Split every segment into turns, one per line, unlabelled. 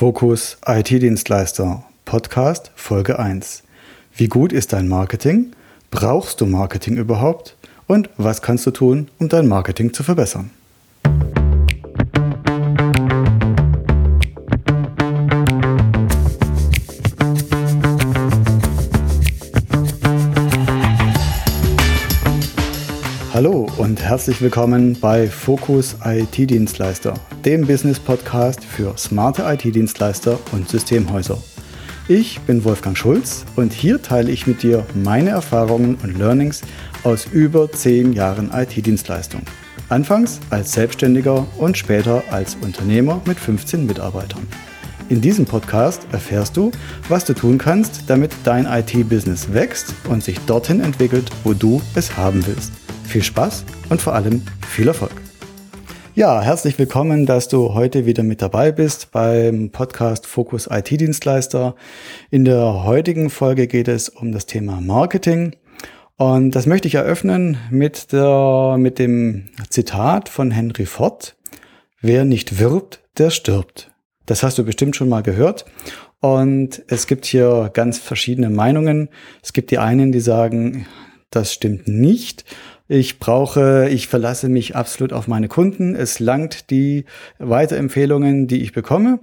Fokus IT-Dienstleister Podcast Folge 1. Wie gut ist dein Marketing? Brauchst du Marketing überhaupt? Und was kannst du tun, um dein Marketing zu verbessern? Herzlich willkommen bei Focus IT-Dienstleister, dem Business-Podcast für smarte IT-Dienstleister und Systemhäuser. Ich bin Wolfgang Schulz und hier teile ich mit dir meine Erfahrungen und Learnings aus über 10 Jahren IT-Dienstleistung. Anfangs als Selbstständiger und später als Unternehmer mit 15 Mitarbeitern. In diesem Podcast erfährst du, was du tun kannst, damit dein IT-Business wächst und sich dorthin entwickelt, wo du es haben willst. Viel Spaß und vor allem viel Erfolg. Ja, herzlich willkommen, dass du heute wieder mit dabei bist beim Podcast Fokus IT-Dienstleister. In der heutigen Folge geht es um das Thema Marketing. Und das möchte ich eröffnen mit, der, mit dem Zitat von Henry Ford. Wer nicht wirbt, der stirbt. Das hast du bestimmt schon mal gehört. Und es gibt hier ganz verschiedene Meinungen. Es gibt die einen, die sagen, das stimmt nicht. Ich brauche, ich verlasse mich absolut auf meine Kunden. Es langt die Weiterempfehlungen, die ich bekomme.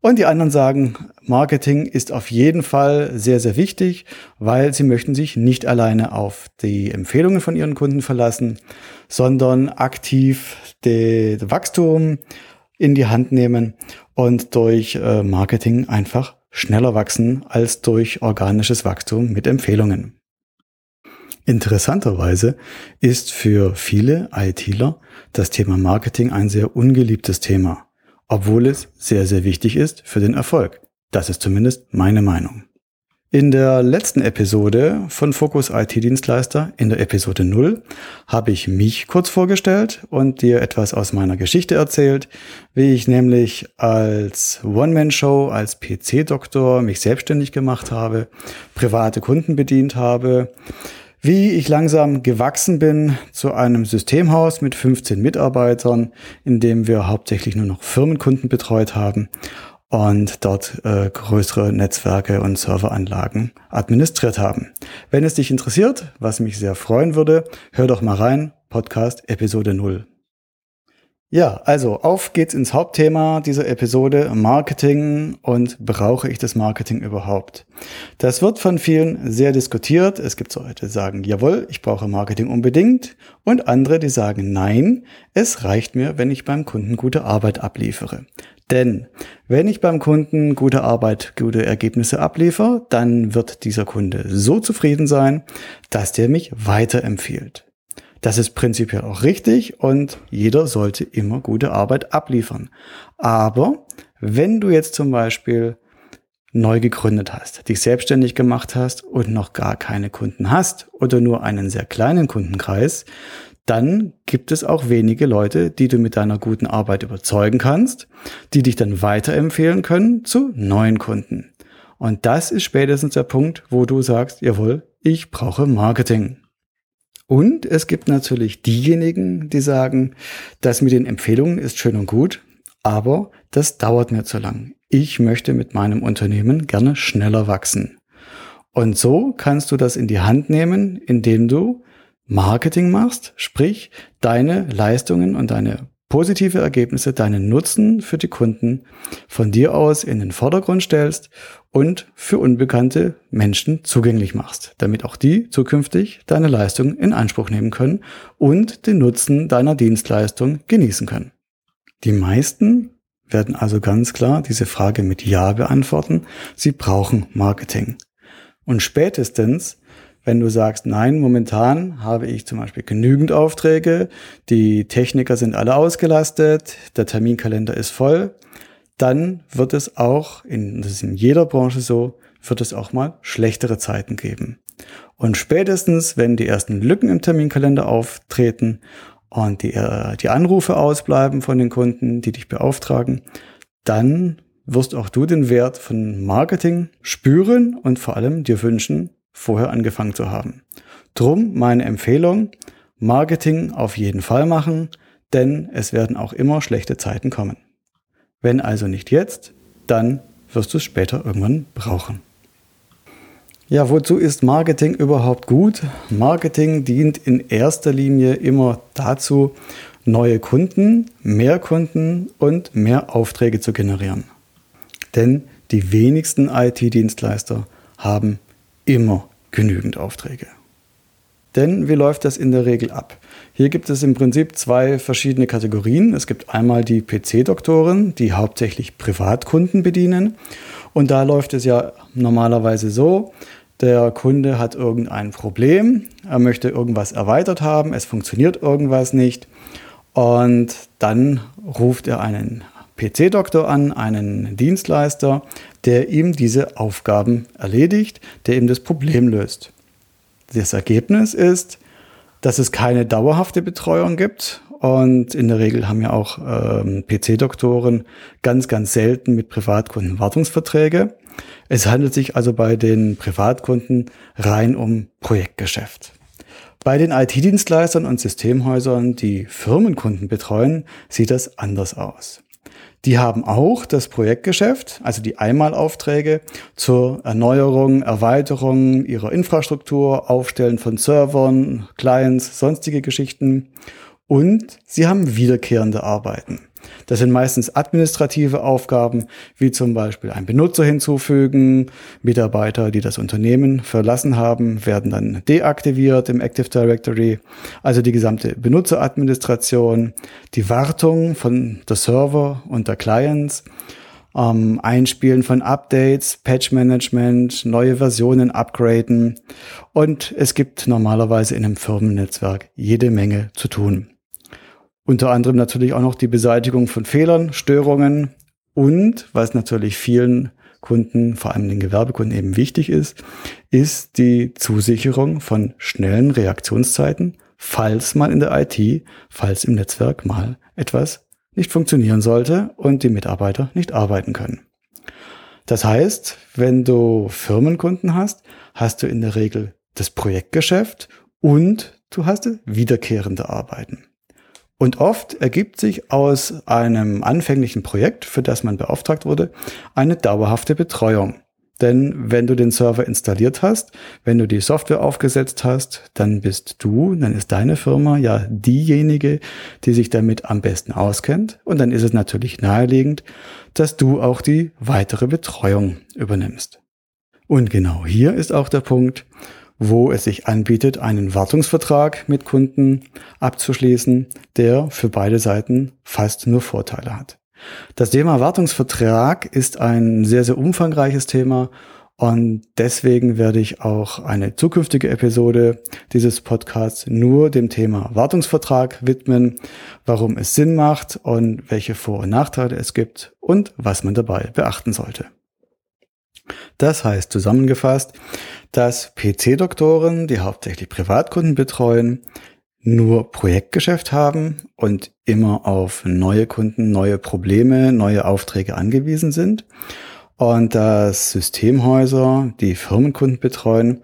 Und die anderen sagen, Marketing ist auf jeden Fall sehr, sehr wichtig, weil sie möchten sich nicht alleine auf die Empfehlungen von ihren Kunden verlassen, sondern aktiv das Wachstum in die Hand nehmen und durch äh, Marketing einfach schneller wachsen als durch organisches Wachstum mit Empfehlungen. Interessanterweise ist für viele ITler das Thema Marketing ein sehr ungeliebtes Thema, obwohl es sehr, sehr wichtig ist für den Erfolg. Das ist zumindest meine Meinung. In der letzten Episode von Focus IT-Dienstleister, in der Episode 0, habe ich mich kurz vorgestellt und dir etwas aus meiner Geschichte erzählt, wie ich nämlich als One-Man-Show, als PC-Doktor mich selbstständig gemacht habe, private Kunden bedient habe, wie ich langsam gewachsen bin zu einem Systemhaus mit 15 Mitarbeitern, in dem wir hauptsächlich nur noch Firmenkunden betreut haben und dort äh, größere Netzwerke und Serveranlagen administriert haben. Wenn es dich interessiert, was mich sehr freuen würde, hör doch mal rein, Podcast Episode 0. Ja, also auf geht's ins Hauptthema dieser Episode, Marketing und brauche ich das Marketing überhaupt? Das wird von vielen sehr diskutiert. Es gibt Leute, die sagen, jawohl, ich brauche Marketing unbedingt und andere, die sagen, nein, es reicht mir, wenn ich beim Kunden gute Arbeit abliefere. Denn wenn ich beim Kunden gute Arbeit, gute Ergebnisse abliefere, dann wird dieser Kunde so zufrieden sein, dass der mich weiterempfiehlt. Das ist prinzipiell auch richtig und jeder sollte immer gute Arbeit abliefern. Aber wenn du jetzt zum Beispiel neu gegründet hast, dich selbstständig gemacht hast und noch gar keine Kunden hast oder nur einen sehr kleinen Kundenkreis, dann gibt es auch wenige Leute, die du mit deiner guten Arbeit überzeugen kannst, die dich dann weiterempfehlen können zu neuen Kunden. Und das ist spätestens der Punkt, wo du sagst, jawohl, ich brauche Marketing. Und es gibt natürlich diejenigen, die sagen, das mit den Empfehlungen ist schön und gut, aber das dauert mir zu lang. Ich möchte mit meinem Unternehmen gerne schneller wachsen. Und so kannst du das in die Hand nehmen, indem du Marketing machst, sprich deine Leistungen und deine positive Ergebnisse, deinen Nutzen für die Kunden von dir aus in den Vordergrund stellst und für unbekannte Menschen zugänglich machst, damit auch die zukünftig deine Leistung in Anspruch nehmen können und den Nutzen deiner Dienstleistung genießen können. Die meisten werden also ganz klar diese Frage mit Ja beantworten. Sie brauchen Marketing. Und spätestens, wenn du sagst, nein, momentan habe ich zum Beispiel genügend Aufträge, die Techniker sind alle ausgelastet, der Terminkalender ist voll, dann wird es auch, in, das ist in jeder Branche so, wird es auch mal schlechtere Zeiten geben. Und spätestens, wenn die ersten Lücken im Terminkalender auftreten und die, äh, die Anrufe ausbleiben von den Kunden, die dich beauftragen, dann wirst auch du den Wert von Marketing spüren und vor allem dir wünschen, vorher angefangen zu haben. Drum meine Empfehlung, Marketing auf jeden Fall machen, denn es werden auch immer schlechte Zeiten kommen. Wenn also nicht jetzt, dann wirst du es später irgendwann brauchen. Ja, wozu ist Marketing überhaupt gut? Marketing dient in erster Linie immer dazu, neue Kunden, mehr Kunden und mehr Aufträge zu generieren. Denn die wenigsten IT-Dienstleister haben immer genügend Aufträge. Denn wie läuft das in der Regel ab? Hier gibt es im Prinzip zwei verschiedene Kategorien. Es gibt einmal die PC-Doktoren, die hauptsächlich Privatkunden bedienen. Und da läuft es ja normalerweise so, der Kunde hat irgendein Problem, er möchte irgendwas erweitert haben, es funktioniert irgendwas nicht. Und dann ruft er einen PC-Doktor an, einen Dienstleister, der ihm diese Aufgaben erledigt, der ihm das Problem löst. Das Ergebnis ist, dass es keine dauerhafte Betreuung gibt. Und in der Regel haben ja auch ähm, PC-Doktoren ganz, ganz selten mit Privatkunden Wartungsverträge. Es handelt sich also bei den Privatkunden rein um Projektgeschäft. Bei den IT-Dienstleistern und Systemhäusern, die Firmenkunden betreuen, sieht das anders aus. Die haben auch das Projektgeschäft, also die Einmalaufträge zur Erneuerung, Erweiterung ihrer Infrastruktur, Aufstellen von Servern, Clients, sonstige Geschichten. Und sie haben wiederkehrende Arbeiten. Das sind meistens administrative Aufgaben, wie zum Beispiel ein Benutzer hinzufügen. Mitarbeiter, die das Unternehmen verlassen haben, werden dann deaktiviert im Active Directory. Also die gesamte Benutzeradministration, die Wartung von der Server und der Clients, ähm, Einspielen von Updates, Patch-Management, neue Versionen upgraden. Und es gibt normalerweise in einem Firmennetzwerk jede Menge zu tun. Unter anderem natürlich auch noch die Beseitigung von Fehlern, Störungen und, was natürlich vielen Kunden, vor allem den Gewerbekunden eben wichtig ist, ist die Zusicherung von schnellen Reaktionszeiten, falls mal in der IT, falls im Netzwerk mal etwas nicht funktionieren sollte und die Mitarbeiter nicht arbeiten können. Das heißt, wenn du Firmenkunden hast, hast du in der Regel das Projektgeschäft und du hast wiederkehrende Arbeiten. Und oft ergibt sich aus einem anfänglichen Projekt, für das man beauftragt wurde, eine dauerhafte Betreuung. Denn wenn du den Server installiert hast, wenn du die Software aufgesetzt hast, dann bist du, dann ist deine Firma ja diejenige, die sich damit am besten auskennt. Und dann ist es natürlich naheliegend, dass du auch die weitere Betreuung übernimmst. Und genau hier ist auch der Punkt, wo es sich anbietet, einen Wartungsvertrag mit Kunden abzuschließen, der für beide Seiten fast nur Vorteile hat. Das Thema Wartungsvertrag ist ein sehr, sehr umfangreiches Thema und deswegen werde ich auch eine zukünftige Episode dieses Podcasts nur dem Thema Wartungsvertrag widmen, warum es Sinn macht und welche Vor- und Nachteile es gibt und was man dabei beachten sollte. Das heißt zusammengefasst, dass PC-Doktoren, die hauptsächlich Privatkunden betreuen, nur Projektgeschäft haben und immer auf neue Kunden, neue Probleme, neue Aufträge angewiesen sind. Und dass Systemhäuser, die Firmenkunden betreuen,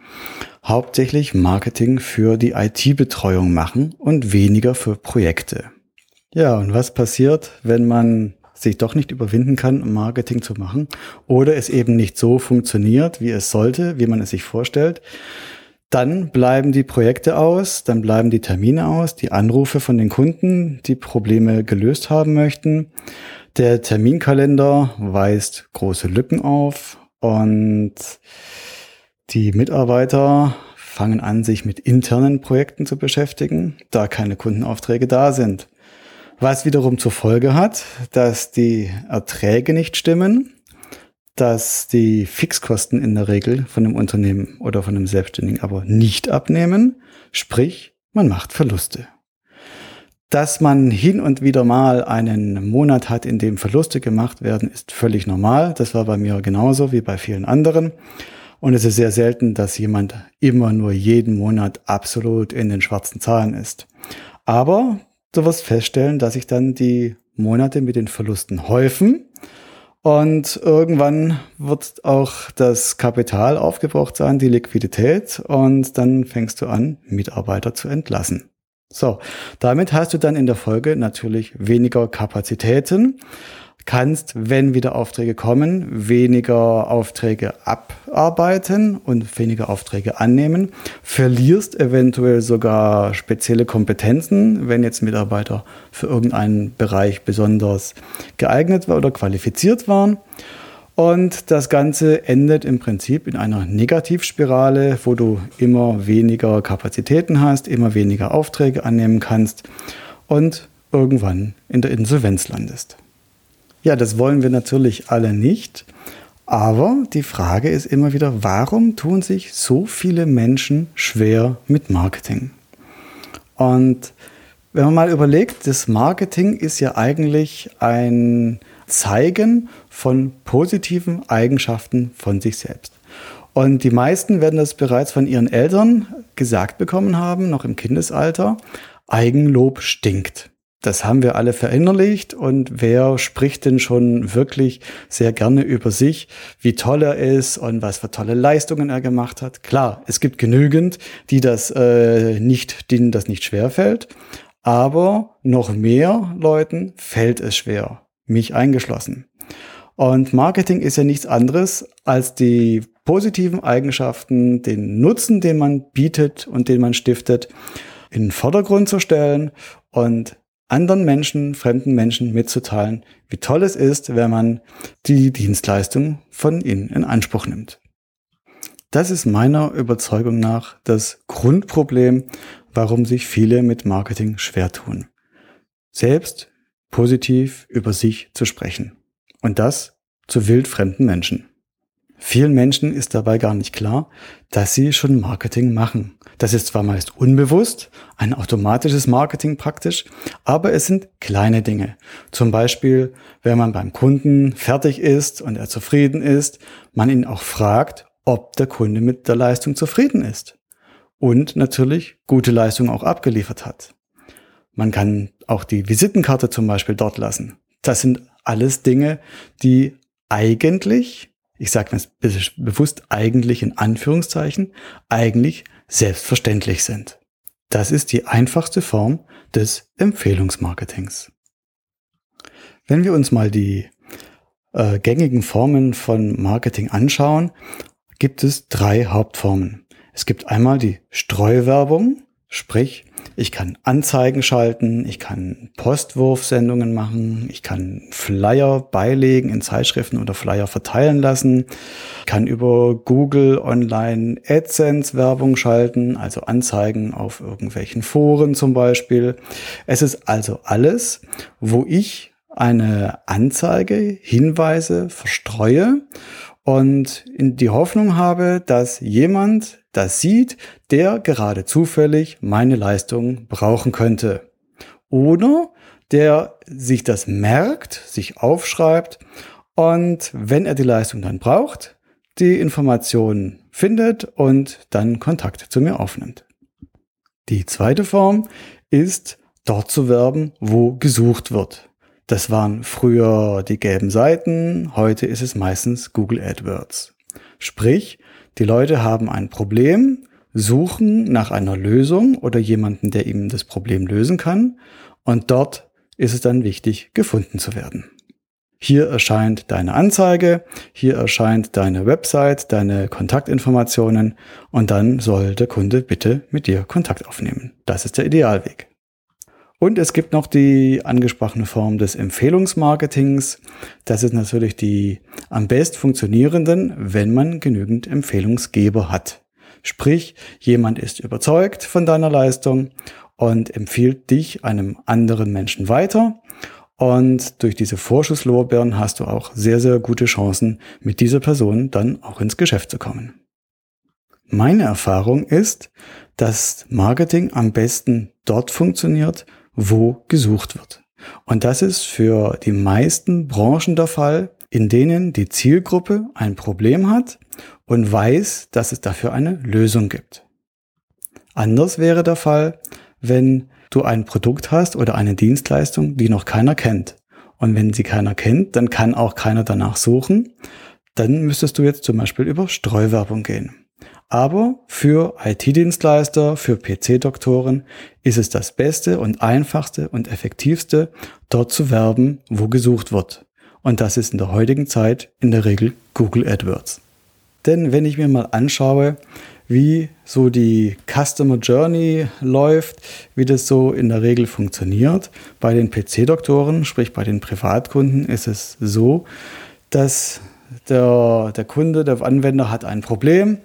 hauptsächlich Marketing für die IT-Betreuung machen und weniger für Projekte. Ja, und was passiert, wenn man sich doch nicht überwinden kann, Marketing zu machen oder es eben nicht so funktioniert, wie es sollte, wie man es sich vorstellt, dann bleiben die Projekte aus, dann bleiben die Termine aus, die Anrufe von den Kunden, die Probleme gelöst haben möchten. Der Terminkalender weist große Lücken auf und die Mitarbeiter fangen an, sich mit internen Projekten zu beschäftigen, da keine Kundenaufträge da sind. Was wiederum zur Folge hat, dass die Erträge nicht stimmen, dass die Fixkosten in der Regel von einem Unternehmen oder von einem Selbstständigen aber nicht abnehmen, sprich, man macht Verluste. Dass man hin und wieder mal einen Monat hat, in dem Verluste gemacht werden, ist völlig normal. Das war bei mir genauso wie bei vielen anderen. Und es ist sehr selten, dass jemand immer nur jeden Monat absolut in den schwarzen Zahlen ist. Aber du wirst feststellen, dass sich dann die Monate mit den Verlusten häufen. Und irgendwann wird auch das Kapital aufgebraucht sein, die Liquidität. Und dann fängst du an, Mitarbeiter zu entlassen. So, damit hast du dann in der Folge natürlich weniger Kapazitäten. Kannst, wenn wieder Aufträge kommen, weniger Aufträge abarbeiten und weniger Aufträge annehmen, verlierst eventuell sogar spezielle Kompetenzen, wenn jetzt Mitarbeiter für irgendeinen Bereich besonders geeignet oder qualifiziert waren. Und das Ganze endet im Prinzip in einer Negativspirale, wo du immer weniger Kapazitäten hast, immer weniger Aufträge annehmen kannst und irgendwann in der Insolvenz landest. Ja, das wollen wir natürlich alle nicht. Aber die Frage ist immer wieder, warum tun sich so viele Menschen schwer mit Marketing? Und wenn man mal überlegt, das Marketing ist ja eigentlich ein Zeigen von positiven Eigenschaften von sich selbst. Und die meisten werden das bereits von ihren Eltern gesagt bekommen haben, noch im Kindesalter. Eigenlob stinkt. Das haben wir alle verinnerlicht und wer spricht denn schon wirklich sehr gerne über sich, wie toll er ist und was für tolle Leistungen er gemacht hat. Klar, es gibt genügend, die das äh, nicht, denen das nicht schwer fällt, aber noch mehr Leuten fällt es schwer, mich eingeschlossen. Und Marketing ist ja nichts anderes als die positiven Eigenschaften, den Nutzen, den man bietet und den man stiftet, in den Vordergrund zu stellen und anderen Menschen, fremden Menschen mitzuteilen, wie toll es ist, wenn man die Dienstleistung von ihnen in Anspruch nimmt. Das ist meiner Überzeugung nach das Grundproblem, warum sich viele mit Marketing schwer tun. Selbst positiv über sich zu sprechen. Und das zu wildfremden Menschen. Vielen Menschen ist dabei gar nicht klar, dass sie schon Marketing machen. Das ist zwar meist unbewusst, ein automatisches Marketing praktisch, aber es sind kleine Dinge. Zum Beispiel, wenn man beim Kunden fertig ist und er zufrieden ist, man ihn auch fragt, ob der Kunde mit der Leistung zufrieden ist. Und natürlich gute Leistung auch abgeliefert hat. Man kann auch die Visitenkarte zum Beispiel dort lassen. Das sind alles Dinge, die eigentlich ich sage das bewusst eigentlich in Anführungszeichen, eigentlich selbstverständlich sind. Das ist die einfachste Form des Empfehlungsmarketings. Wenn wir uns mal die äh, gängigen Formen von Marketing anschauen, gibt es drei Hauptformen. Es gibt einmal die Streuwerbung, sprich ich kann Anzeigen schalten, ich kann Postwurfsendungen machen, ich kann Flyer beilegen in Zeitschriften oder Flyer verteilen lassen, kann über Google Online AdSense Werbung schalten, also Anzeigen auf irgendwelchen Foren zum Beispiel. Es ist also alles, wo ich eine Anzeige, Hinweise verstreue und in die Hoffnung habe, dass jemand das sieht, der gerade zufällig meine Leistung brauchen könnte. Oder der sich das merkt, sich aufschreibt und wenn er die Leistung dann braucht, die Informationen findet und dann Kontakt zu mir aufnimmt. Die zweite Form ist, dort zu werben, wo gesucht wird. Das waren früher die gelben Seiten, heute ist es meistens Google AdWords. Sprich, die Leute haben ein Problem, suchen nach einer Lösung oder jemanden, der ihnen das Problem lösen kann. Und dort ist es dann wichtig, gefunden zu werden. Hier erscheint deine Anzeige, hier erscheint deine Website, deine Kontaktinformationen und dann soll der Kunde bitte mit dir Kontakt aufnehmen. Das ist der Idealweg. Und es gibt noch die angesprochene Form des Empfehlungsmarketings. Das ist natürlich die am best funktionierenden, wenn man genügend Empfehlungsgeber hat. Sprich, jemand ist überzeugt von deiner Leistung und empfiehlt dich einem anderen Menschen weiter. Und durch diese Vorschusslorbeeren hast du auch sehr, sehr gute Chancen, mit dieser Person dann auch ins Geschäft zu kommen. Meine Erfahrung ist, dass Marketing am besten dort funktioniert, wo gesucht wird. Und das ist für die meisten Branchen der Fall, in denen die Zielgruppe ein Problem hat und weiß, dass es dafür eine Lösung gibt. Anders wäre der Fall, wenn du ein Produkt hast oder eine Dienstleistung, die noch keiner kennt. Und wenn sie keiner kennt, dann kann auch keiner danach suchen. Dann müsstest du jetzt zum Beispiel über Streuwerbung gehen. Aber für IT-Dienstleister, für PC-Doktoren ist es das Beste und einfachste und effektivste, dort zu werben, wo gesucht wird. Und das ist in der heutigen Zeit in der Regel Google AdWords. Denn wenn ich mir mal anschaue, wie so die Customer Journey läuft, wie das so in der Regel funktioniert, bei den PC-Doktoren, sprich bei den Privatkunden, ist es so, dass der, der Kunde, der Anwender hat ein Problem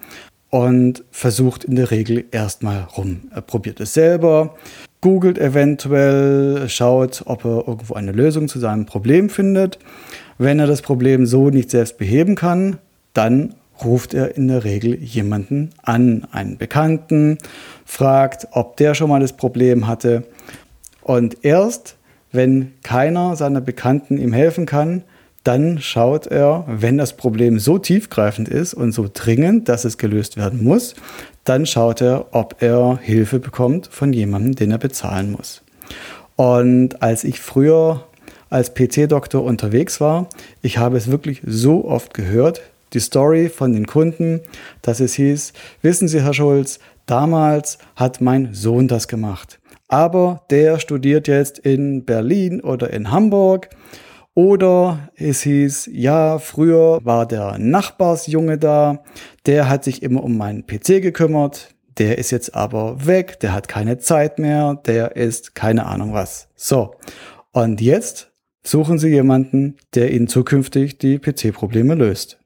und versucht in der Regel erstmal rum. Er probiert es selber, googelt eventuell, schaut, ob er irgendwo eine Lösung zu seinem Problem findet. Wenn er das Problem so nicht selbst beheben kann, dann ruft er in der Regel jemanden an, einen Bekannten, fragt, ob der schon mal das Problem hatte. Und erst, wenn keiner seiner Bekannten ihm helfen kann, dann schaut er, wenn das Problem so tiefgreifend ist und so dringend, dass es gelöst werden muss, dann schaut er, ob er Hilfe bekommt von jemandem, den er bezahlen muss. Und als ich früher als PC-Doktor unterwegs war, ich habe es wirklich so oft gehört, die Story von den Kunden, dass es hieß, wissen Sie, Herr Schulz, damals hat mein Sohn das gemacht. Aber der studiert jetzt in Berlin oder in Hamburg oder es hieß, ja, früher war der Nachbarsjunge da, der hat sich immer um meinen PC gekümmert, der ist jetzt aber weg, der hat keine Zeit mehr, der ist keine Ahnung was. So, und jetzt suchen Sie jemanden, der Ihnen zukünftig die PC-Probleme löst.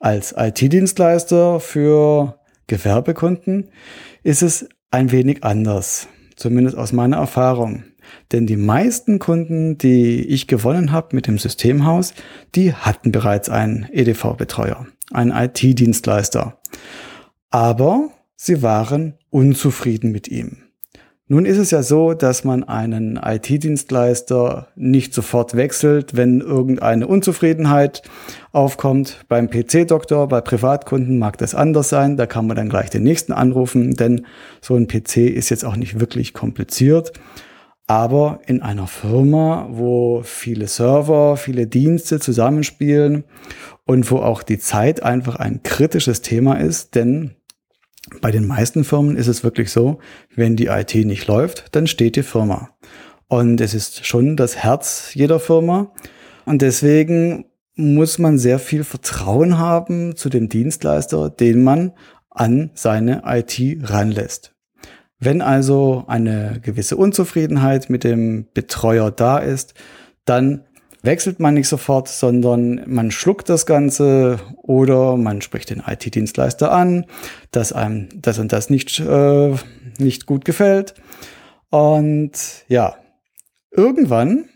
Als IT-Dienstleister für Gewerbekunden ist es ein wenig anders, zumindest aus meiner Erfahrung. Denn die meisten Kunden, die ich gewonnen habe mit dem Systemhaus, die hatten bereits einen EDV-Betreuer, einen IT-Dienstleister. Aber sie waren unzufrieden mit ihm. Nun ist es ja so, dass man einen IT-Dienstleister nicht sofort wechselt, wenn irgendeine Unzufriedenheit aufkommt. Beim PC-Doktor, bei Privatkunden mag das anders sein. Da kann man dann gleich den nächsten anrufen, denn so ein PC ist jetzt auch nicht wirklich kompliziert. Aber in einer Firma, wo viele Server, viele Dienste zusammenspielen und wo auch die Zeit einfach ein kritisches Thema ist, denn bei den meisten Firmen ist es wirklich so, wenn die IT nicht läuft, dann steht die Firma. Und es ist schon das Herz jeder Firma. Und deswegen muss man sehr viel Vertrauen haben zu dem Dienstleister, den man an seine IT ranlässt. Wenn also eine gewisse Unzufriedenheit mit dem Betreuer da ist, dann wechselt man nicht sofort, sondern man schluckt das Ganze oder man spricht den IT-Dienstleister an, dass einem das und das nicht, äh, nicht gut gefällt. Und ja, irgendwann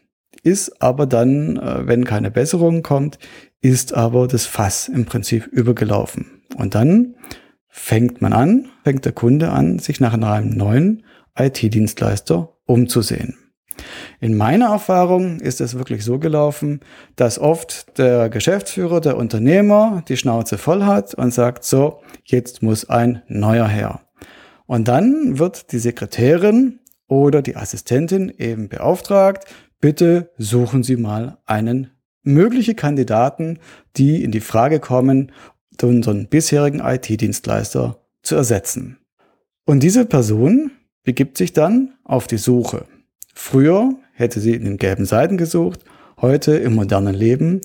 ist aber dann, äh, wenn keine Besserung kommt, ist aber das Fass im Prinzip übergelaufen. Und dann fängt man an, fängt der Kunde an, sich nach einem neuen IT-Dienstleister umzusehen. In meiner Erfahrung ist es wirklich so gelaufen, dass oft der Geschäftsführer, der Unternehmer die Schnauze voll hat und sagt, so, jetzt muss ein neuer her. Und dann wird die Sekretärin oder die Assistentin eben beauftragt, bitte suchen Sie mal einen mögliche Kandidaten, die in die Frage kommen, unseren bisherigen IT-Dienstleister zu ersetzen. Und diese Person begibt sich dann auf die Suche. Früher hätte sie in den gelben Seiten gesucht, heute im modernen Leben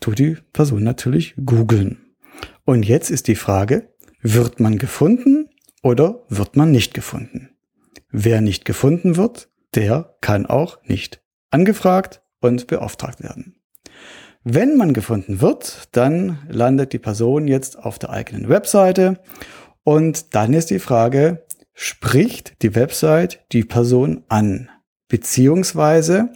tut die Person natürlich googeln. Und jetzt ist die Frage, wird man gefunden oder wird man nicht gefunden? Wer nicht gefunden wird, der kann auch nicht angefragt und beauftragt werden. Wenn man gefunden wird, dann landet die Person jetzt auf der eigenen Webseite und dann ist die Frage, spricht die Website die Person an? Beziehungsweise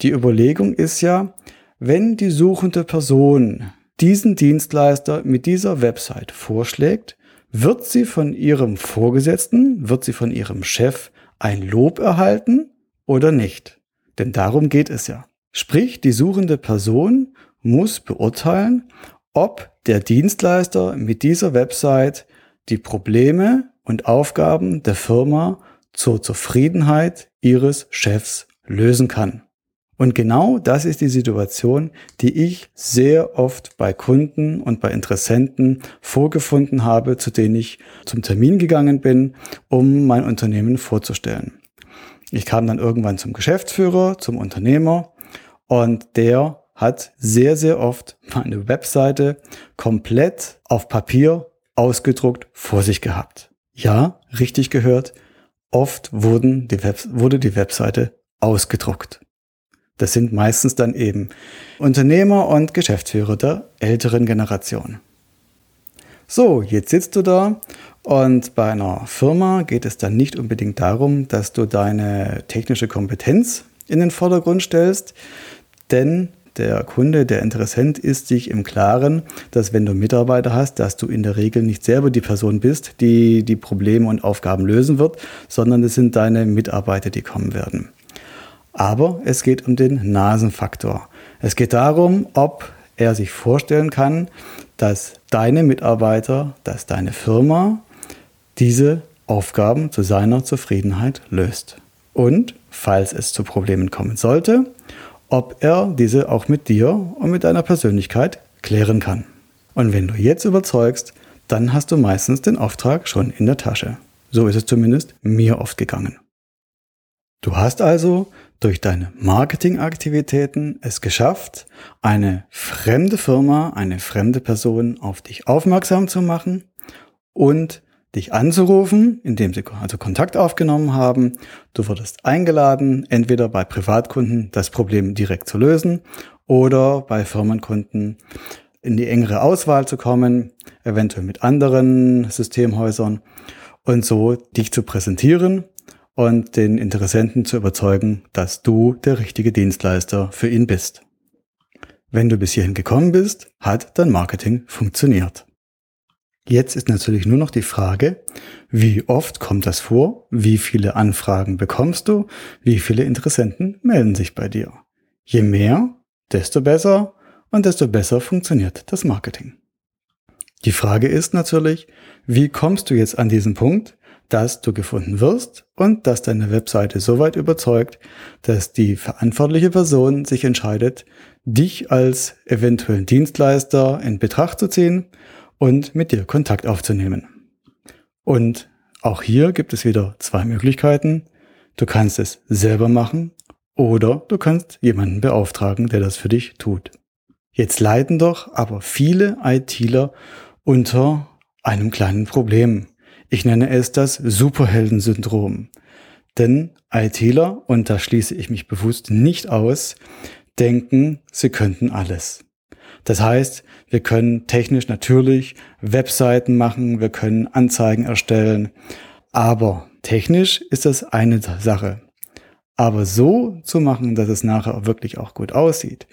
die Überlegung ist ja, wenn die suchende Person diesen Dienstleister mit dieser Website vorschlägt, wird sie von ihrem Vorgesetzten, wird sie von ihrem Chef ein Lob erhalten oder nicht? Denn darum geht es ja. Sprich, die suchende Person muss beurteilen, ob der Dienstleister mit dieser Website die Probleme und Aufgaben der Firma zur Zufriedenheit ihres Chefs lösen kann. Und genau das ist die Situation, die ich sehr oft bei Kunden und bei Interessenten vorgefunden habe, zu denen ich zum Termin gegangen bin, um mein Unternehmen vorzustellen. Ich kam dann irgendwann zum Geschäftsführer, zum Unternehmer und der hat sehr, sehr oft meine Webseite komplett auf Papier ausgedruckt vor sich gehabt. Ja, richtig gehört. Oft wurden die Web wurde die Webseite ausgedruckt. Das sind meistens dann eben Unternehmer und Geschäftsführer der älteren Generation. So, jetzt sitzt du da und bei einer Firma geht es dann nicht unbedingt darum, dass du deine technische Kompetenz in den Vordergrund stellst, denn der Kunde, der Interessent ist sich im Klaren, dass wenn du Mitarbeiter hast, dass du in der Regel nicht selber die Person bist, die die Probleme und Aufgaben lösen wird, sondern es sind deine Mitarbeiter, die kommen werden. Aber es geht um den Nasenfaktor. Es geht darum, ob er sich vorstellen kann, dass deine Mitarbeiter, dass deine Firma diese Aufgaben zu seiner Zufriedenheit löst. Und falls es zu Problemen kommen sollte, ob er diese auch mit dir und mit deiner Persönlichkeit klären kann. Und wenn du jetzt überzeugst, dann hast du meistens den Auftrag schon in der Tasche. So ist es zumindest mir oft gegangen. Du hast also durch deine Marketingaktivitäten es geschafft, eine fremde Firma, eine fremde Person auf dich aufmerksam zu machen und dich anzurufen, indem sie also Kontakt aufgenommen haben. Du wurdest eingeladen, entweder bei Privatkunden das Problem direkt zu lösen oder bei Firmenkunden in die engere Auswahl zu kommen, eventuell mit anderen Systemhäusern und so dich zu präsentieren und den Interessenten zu überzeugen, dass du der richtige Dienstleister für ihn bist. Wenn du bis hierhin gekommen bist, hat dein Marketing funktioniert. Jetzt ist natürlich nur noch die Frage, wie oft kommt das vor? Wie viele Anfragen bekommst du? Wie viele Interessenten melden sich bei dir? Je mehr, desto besser und desto besser funktioniert das Marketing. Die Frage ist natürlich, wie kommst du jetzt an diesen Punkt, dass du gefunden wirst und dass deine Webseite so weit überzeugt, dass die verantwortliche Person sich entscheidet, dich als eventuellen Dienstleister in Betracht zu ziehen und mit dir Kontakt aufzunehmen. Und auch hier gibt es wieder zwei Möglichkeiten. Du kannst es selber machen oder du kannst jemanden beauftragen, der das für dich tut. Jetzt leiden doch aber viele ITler unter einem kleinen Problem. Ich nenne es das Superheldensyndrom. Denn ITler, und da schließe ich mich bewusst nicht aus, denken, sie könnten alles. Das heißt, wir können technisch natürlich Webseiten machen, wir können Anzeigen erstellen, aber technisch ist das eine Sache. Aber so zu machen, dass es nachher wirklich auch gut aussieht,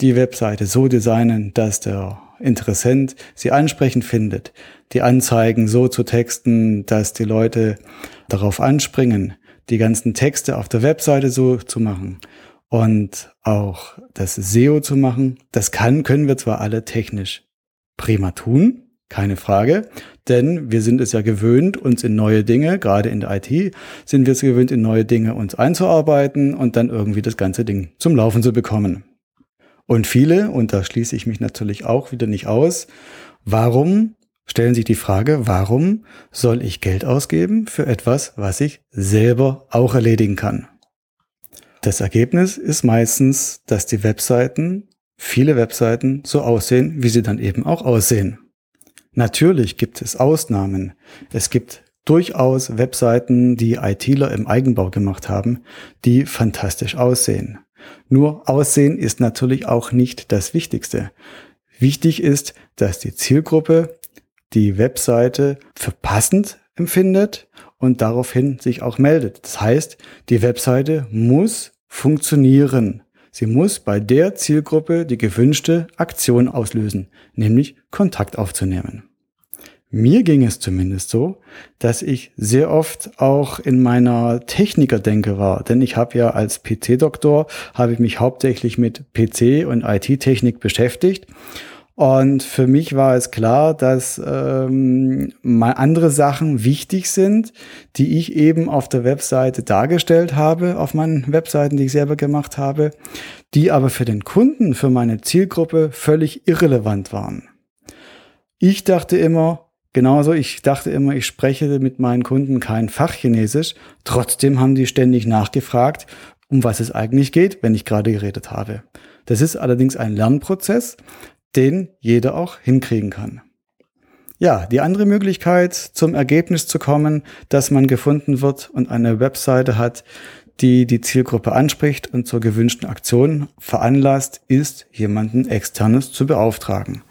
die Webseite so designen, dass der Interessent sie ansprechend findet, die Anzeigen so zu texten, dass die Leute darauf anspringen, die ganzen Texte auf der Webseite so zu machen und auch das SEO zu machen, das kann, können wir zwar alle technisch prima tun, keine Frage, denn wir sind es ja gewöhnt, uns in neue Dinge, gerade in der IT, sind wir es gewöhnt, in neue Dinge uns einzuarbeiten und dann irgendwie das ganze Ding zum Laufen zu bekommen. Und viele, und da schließe ich mich natürlich auch wieder nicht aus, warum stellen sich die Frage, warum soll ich Geld ausgeben für etwas, was ich selber auch erledigen kann? Das Ergebnis ist meistens, dass die Webseiten, viele Webseiten so aussehen, wie sie dann eben auch aussehen. Natürlich gibt es Ausnahmen. Es gibt durchaus Webseiten, die ITler im Eigenbau gemacht haben, die fantastisch aussehen. Nur Aussehen ist natürlich auch nicht das Wichtigste. Wichtig ist, dass die Zielgruppe die Webseite für passend empfindet und daraufhin sich auch meldet. Das heißt, die Webseite muss funktionieren. Sie muss bei der Zielgruppe die gewünschte Aktion auslösen, nämlich Kontakt aufzunehmen. Mir ging es zumindest so, dass ich sehr oft auch in meiner Technikerdenke war, denn ich habe ja als PC-Doktor, habe ich mich hauptsächlich mit PC und IT-Technik beschäftigt und für mich war es klar, dass ähm, mal andere Sachen wichtig sind, die ich eben auf der Webseite dargestellt habe, auf meinen Webseiten, die ich selber gemacht habe, die aber für den Kunden, für meine Zielgruppe völlig irrelevant waren. Ich dachte immer, genauso, ich dachte immer, ich spreche mit meinen Kunden kein Fachchinesisch. Trotzdem haben die ständig nachgefragt, um was es eigentlich geht, wenn ich gerade geredet habe. Das ist allerdings ein Lernprozess, den jeder auch hinkriegen kann. Ja, die andere Möglichkeit, zum Ergebnis zu kommen, dass man gefunden wird und eine Webseite hat, die die Zielgruppe anspricht und zur gewünschten Aktion veranlasst, ist, jemanden externes zu beauftragen.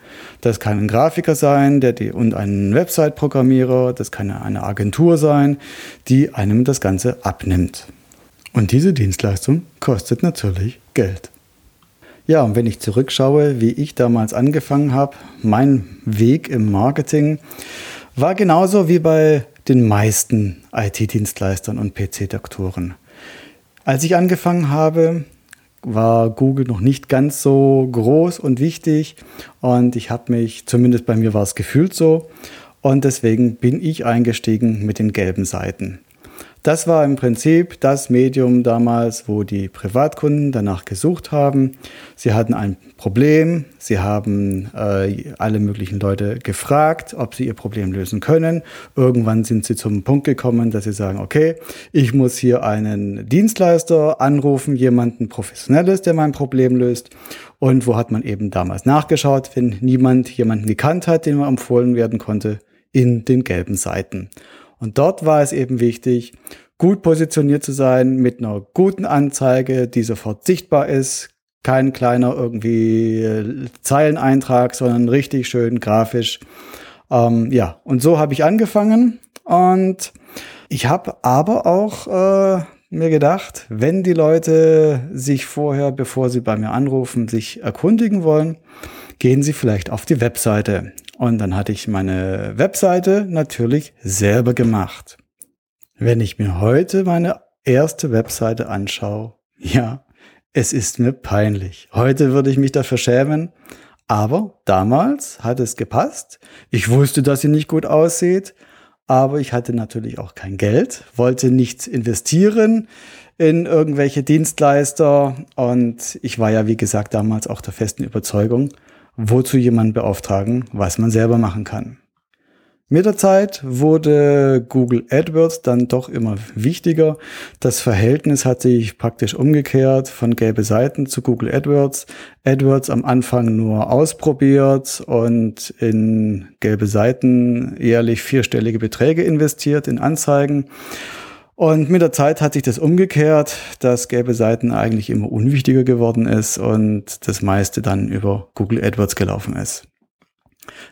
Das kann ein Grafiker sein, der die, und ein Website-Programmierer, das kann eine Agentur sein, die einem das Ganze abnimmt. Und diese Dienstleistung kostet natürlich Geld. Ja, und wenn ich zurückschaue, wie ich damals angefangen habe, mein Weg im Marketing war genauso wie bei den meisten IT-Dienstleistern und PC-Doktoren. Als ich angefangen habe, war Google noch nicht ganz so groß und wichtig und ich habe mich, zumindest bei mir war es gefühlt so, und deswegen bin ich eingestiegen mit den gelben Seiten. Das war im Prinzip das Medium damals, wo die Privatkunden danach gesucht haben. Sie hatten ein Problem, sie haben äh, alle möglichen Leute gefragt, ob sie ihr Problem lösen können. Irgendwann sind sie zum Punkt gekommen, dass sie sagen, okay, ich muss hier einen Dienstleister anrufen, jemanden Professionelles, der mein Problem löst. Und wo hat man eben damals nachgeschaut, wenn niemand jemanden gekannt hat, den man empfohlen werden konnte? In den gelben Seiten. Und dort war es eben wichtig, gut positioniert zu sein mit einer guten Anzeige, die sofort sichtbar ist. Kein kleiner irgendwie äh, Zeileneintrag, sondern richtig schön grafisch. Ähm, ja, und so habe ich angefangen. Und ich habe aber auch äh, mir gedacht, wenn die Leute sich vorher, bevor sie bei mir anrufen, sich erkundigen wollen, gehen sie vielleicht auf die Webseite. Und dann hatte ich meine Webseite natürlich selber gemacht. Wenn ich mir heute meine erste Webseite anschaue, ja, es ist mir peinlich. Heute würde ich mich dafür schämen. Aber damals hat es gepasst. Ich wusste, dass sie nicht gut aussieht. Aber ich hatte natürlich auch kein Geld, wollte nichts investieren in irgendwelche Dienstleister. Und ich war ja, wie gesagt, damals auch der festen Überzeugung, wozu jemanden beauftragen, was man selber machen kann. Mit der Zeit wurde Google AdWords dann doch immer wichtiger. Das Verhältnis hat sich praktisch umgekehrt von gelbe Seiten zu Google AdWords. AdWords am Anfang nur ausprobiert und in gelbe Seiten jährlich vierstellige Beträge investiert in Anzeigen. Und mit der Zeit hat sich das umgekehrt, dass gelbe Seiten eigentlich immer unwichtiger geworden ist und das meiste dann über Google AdWords gelaufen ist.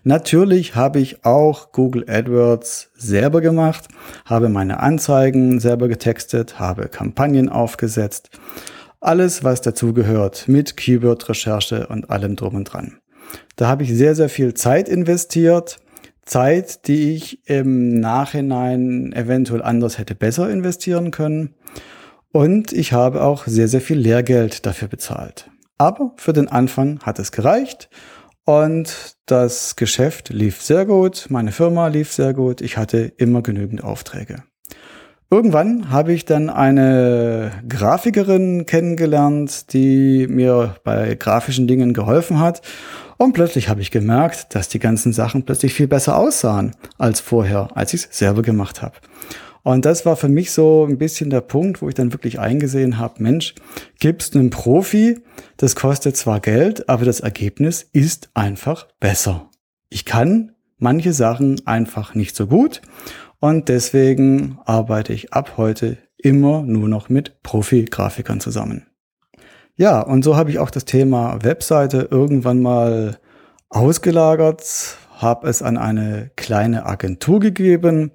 Natürlich habe ich auch Google AdWords selber gemacht, habe meine Anzeigen selber getextet, habe Kampagnen aufgesetzt. Alles, was dazugehört mit Keyword-Recherche und allem drum und dran. Da habe ich sehr, sehr viel Zeit investiert Zeit, die ich im Nachhinein eventuell anders hätte besser investieren können. Und ich habe auch sehr, sehr viel Lehrgeld dafür bezahlt. Aber für den Anfang hat es gereicht und das Geschäft lief sehr gut, meine Firma lief sehr gut, ich hatte immer genügend Aufträge. Irgendwann habe ich dann eine Grafikerin kennengelernt, die mir bei grafischen Dingen geholfen hat und plötzlich habe ich gemerkt, dass die ganzen Sachen plötzlich viel besser aussahen als vorher, als ich es selber gemacht habe. Und das war für mich so ein bisschen der Punkt, wo ich dann wirklich eingesehen habe, Mensch, gibst einen Profi, das kostet zwar Geld, aber das Ergebnis ist einfach besser. Ich kann manche Sachen einfach nicht so gut und deswegen arbeite ich ab heute immer nur noch mit Profi-Grafikern zusammen. Ja, und so habe ich auch das Thema Webseite irgendwann mal ausgelagert, habe es an eine kleine Agentur gegeben,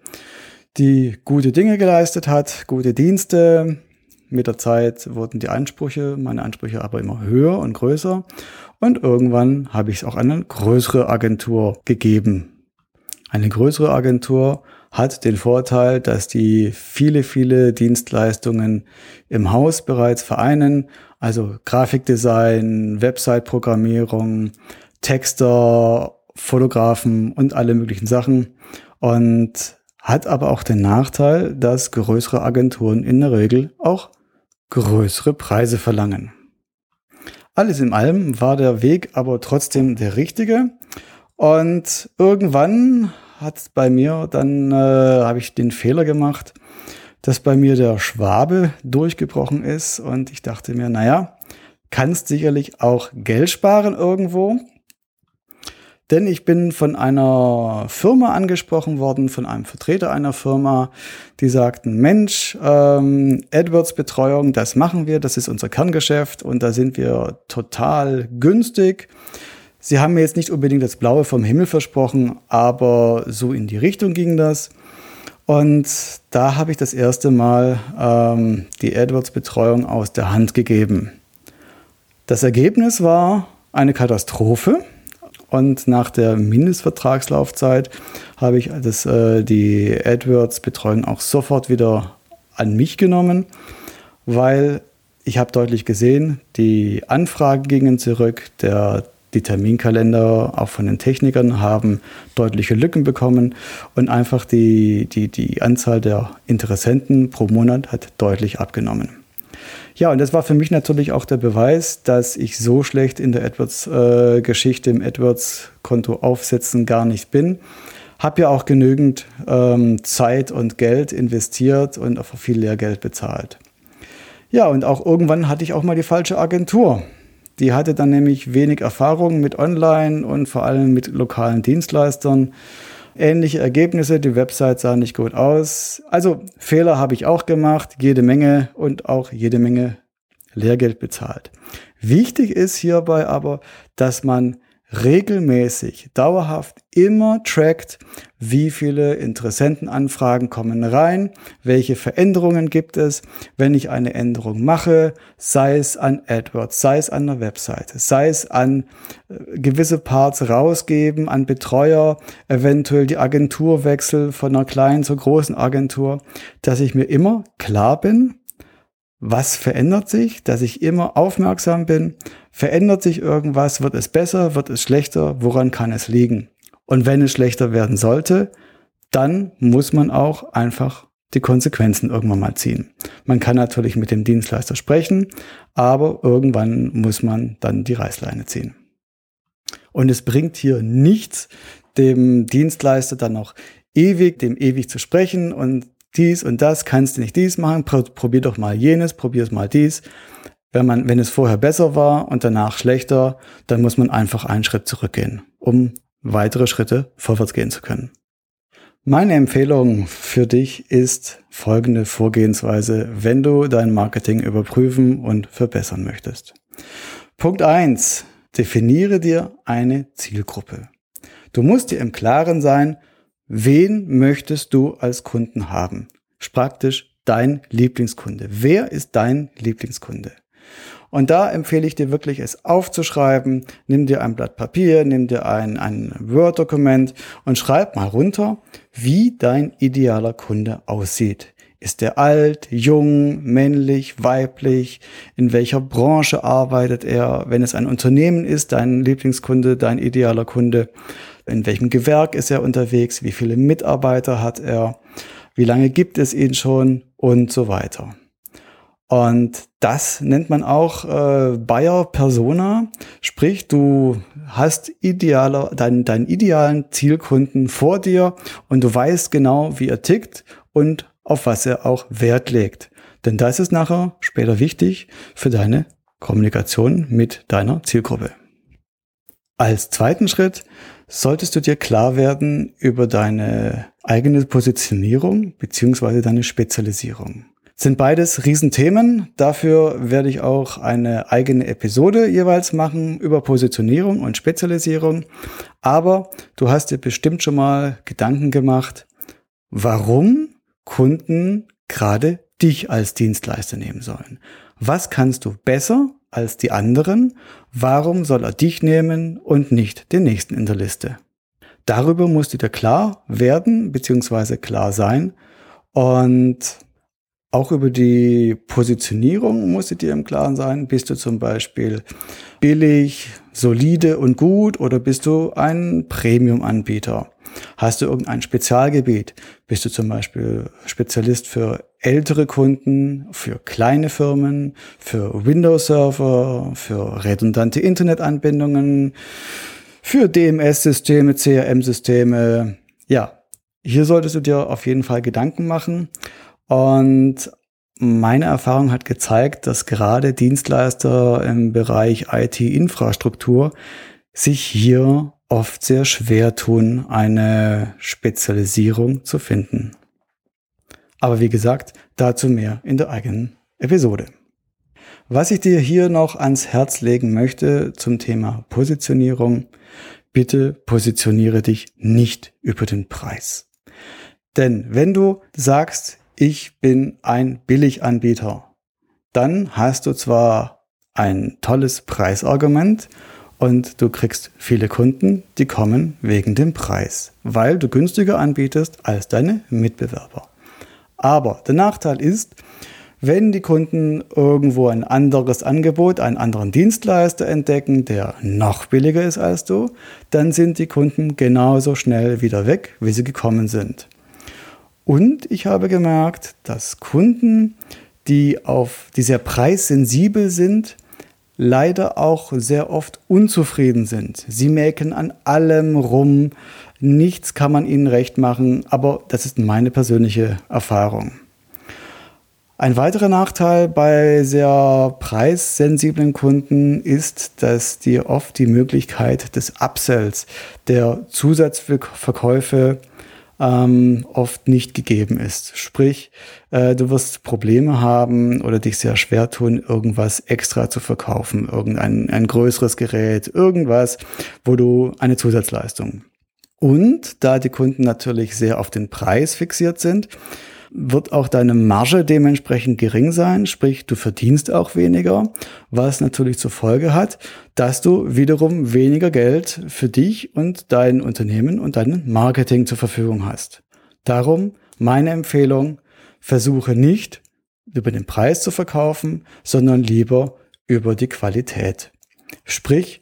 die gute Dinge geleistet hat, gute Dienste. Mit der Zeit wurden die Ansprüche, meine Ansprüche aber immer höher und größer. Und irgendwann habe ich es auch an eine größere Agentur gegeben. Eine größere Agentur hat den Vorteil, dass die viele, viele Dienstleistungen im Haus bereits vereinen also Grafikdesign, Website-Programmierung, Texter, Fotografen und alle möglichen Sachen. Und hat aber auch den Nachteil, dass größere Agenturen in der Regel auch größere Preise verlangen. Alles in allem war der Weg aber trotzdem der richtige. Und irgendwann hat bei mir dann, äh, habe ich den Fehler gemacht, dass bei mir der Schwabe durchgebrochen ist und ich dachte mir, naja, kannst sicherlich auch Geld sparen irgendwo. Denn ich bin von einer Firma angesprochen worden, von einem Vertreter einer Firma, die sagten, Mensch, ähm, AdWords-Betreuung, das machen wir, das ist unser Kerngeschäft und da sind wir total günstig. Sie haben mir jetzt nicht unbedingt das Blaue vom Himmel versprochen, aber so in die Richtung ging das. Und da habe ich das erste Mal ähm, die AdWords-Betreuung aus der Hand gegeben. Das Ergebnis war eine Katastrophe. Und nach der Mindestvertragslaufzeit habe ich das, äh, die AdWords-Betreuung auch sofort wieder an mich genommen, weil ich habe deutlich gesehen, die Anfragen gingen zurück, der, die Terminkalender auch von den Technikern haben deutliche Lücken bekommen und einfach die, die, die Anzahl der Interessenten pro Monat hat deutlich abgenommen. Ja, und das war für mich natürlich auch der Beweis, dass ich so schlecht in der AdWords-Geschichte, äh, im AdWords-Konto aufsetzen gar nicht bin. Hab ja auch genügend ähm, Zeit und Geld investiert und auch viel Lehrgeld bezahlt. Ja, und auch irgendwann hatte ich auch mal die falsche Agentur. Die hatte dann nämlich wenig Erfahrung mit Online und vor allem mit lokalen Dienstleistern ähnliche Ergebnisse. Die Website sah nicht gut aus. Also Fehler habe ich auch gemacht, jede Menge und auch jede Menge Lehrgeld bezahlt. Wichtig ist hierbei aber, dass man regelmäßig, dauerhaft immer trackt, wie viele Interessentenanfragen kommen rein, welche Veränderungen gibt es, wenn ich eine Änderung mache, sei es an AdWords, sei es an der Webseite, sei es an äh, gewisse Parts rausgeben, an Betreuer, eventuell die Agenturwechsel von einer kleinen zur großen Agentur, dass ich mir immer klar bin, was verändert sich, dass ich immer aufmerksam bin, verändert sich irgendwas, wird es besser, wird es schlechter, woran kann es liegen? Und wenn es schlechter werden sollte, dann muss man auch einfach die Konsequenzen irgendwann mal ziehen. Man kann natürlich mit dem Dienstleister sprechen, aber irgendwann muss man dann die Reißleine ziehen. Und es bringt hier nichts, dem Dienstleister dann noch ewig, dem ewig zu sprechen und dies und das, kannst du nicht dies machen, probier doch mal jenes, probier es mal dies. Wenn man, wenn es vorher besser war und danach schlechter, dann muss man einfach einen Schritt zurückgehen, um weitere Schritte vorwärts gehen zu können. Meine Empfehlung für dich ist folgende Vorgehensweise, wenn du dein Marketing überprüfen und verbessern möchtest. Punkt eins: Definiere dir eine Zielgruppe. Du musst dir im Klaren sein, Wen möchtest du als Kunden haben? Praktisch dein Lieblingskunde. Wer ist dein Lieblingskunde? Und da empfehle ich dir wirklich, es aufzuschreiben. Nimm dir ein Blatt Papier, nimm dir ein, ein Word-Dokument und schreib mal runter, wie dein idealer Kunde aussieht. Ist er alt, jung, männlich, weiblich? In welcher Branche arbeitet er? Wenn es ein Unternehmen ist, dein Lieblingskunde, dein idealer Kunde, in welchem Gewerk ist er unterwegs, wie viele Mitarbeiter hat er, wie lange gibt es ihn schon und so weiter. Und das nennt man auch äh, Buyer Persona, sprich du hast idealer, deinen, deinen idealen Zielkunden vor dir und du weißt genau, wie er tickt und auf was er auch Wert legt. Denn das ist nachher später wichtig für deine Kommunikation mit deiner Zielgruppe. Als zweiten Schritt solltest du dir klar werden über deine eigene Positionierung beziehungsweise deine Spezialisierung. Sind beides Riesenthemen. Dafür werde ich auch eine eigene Episode jeweils machen über Positionierung und Spezialisierung. Aber du hast dir bestimmt schon mal Gedanken gemacht, warum Kunden gerade dich als Dienstleister nehmen sollen. Was kannst du besser als die anderen? Warum soll er dich nehmen und nicht den nächsten in der Liste? Darüber musst du dir klar werden, beziehungsweise klar sein. Und auch über die Positionierung musst du dir im Klaren sein. Bist du zum Beispiel billig, solide und gut oder bist du ein Premium-Anbieter? Hast du irgendein Spezialgebiet? Bist du zum Beispiel Spezialist für ältere Kunden, für kleine Firmen, für Windows-Server, für redundante Internetanbindungen, für DMS-Systeme, CRM-Systeme? Ja, hier solltest du dir auf jeden Fall Gedanken machen. Und meine Erfahrung hat gezeigt, dass gerade Dienstleister im Bereich IT-Infrastruktur sich hier oft sehr schwer tun, eine Spezialisierung zu finden. Aber wie gesagt, dazu mehr in der eigenen Episode. Was ich dir hier noch ans Herz legen möchte zum Thema Positionierung, bitte positioniere dich nicht über den Preis. Denn wenn du sagst, ich bin ein Billiganbieter, dann hast du zwar ein tolles Preisargument und du kriegst viele Kunden, die kommen wegen dem Preis, weil du günstiger anbietest als deine Mitbewerber. Aber der Nachteil ist, wenn die Kunden irgendwo ein anderes Angebot, einen anderen Dienstleister entdecken, der noch billiger ist als du, dann sind die Kunden genauso schnell wieder weg, wie sie gekommen sind. Und ich habe gemerkt, dass Kunden, die auf, die sehr preissensibel sind, leider auch sehr oft unzufrieden sind. Sie mäkeln an allem rum, nichts kann man ihnen recht machen, aber das ist meine persönliche Erfahrung. Ein weiterer Nachteil bei sehr preissensiblen Kunden ist, dass dir oft die Möglichkeit des Upsells, der Zusatzverkäufe ähm, oft nicht gegeben ist. Sprich, äh, du wirst Probleme haben oder dich sehr schwer tun, irgendwas extra zu verkaufen, irgendein ein größeres Gerät, irgendwas, wo du eine Zusatzleistung. Und da die Kunden natürlich sehr auf den Preis fixiert sind, wird auch deine Marge dementsprechend gering sein, sprich du verdienst auch weniger, was natürlich zur Folge hat, dass du wiederum weniger Geld für dich und dein Unternehmen und dein Marketing zur Verfügung hast. Darum meine Empfehlung, versuche nicht über den Preis zu verkaufen, sondern lieber über die Qualität. Sprich,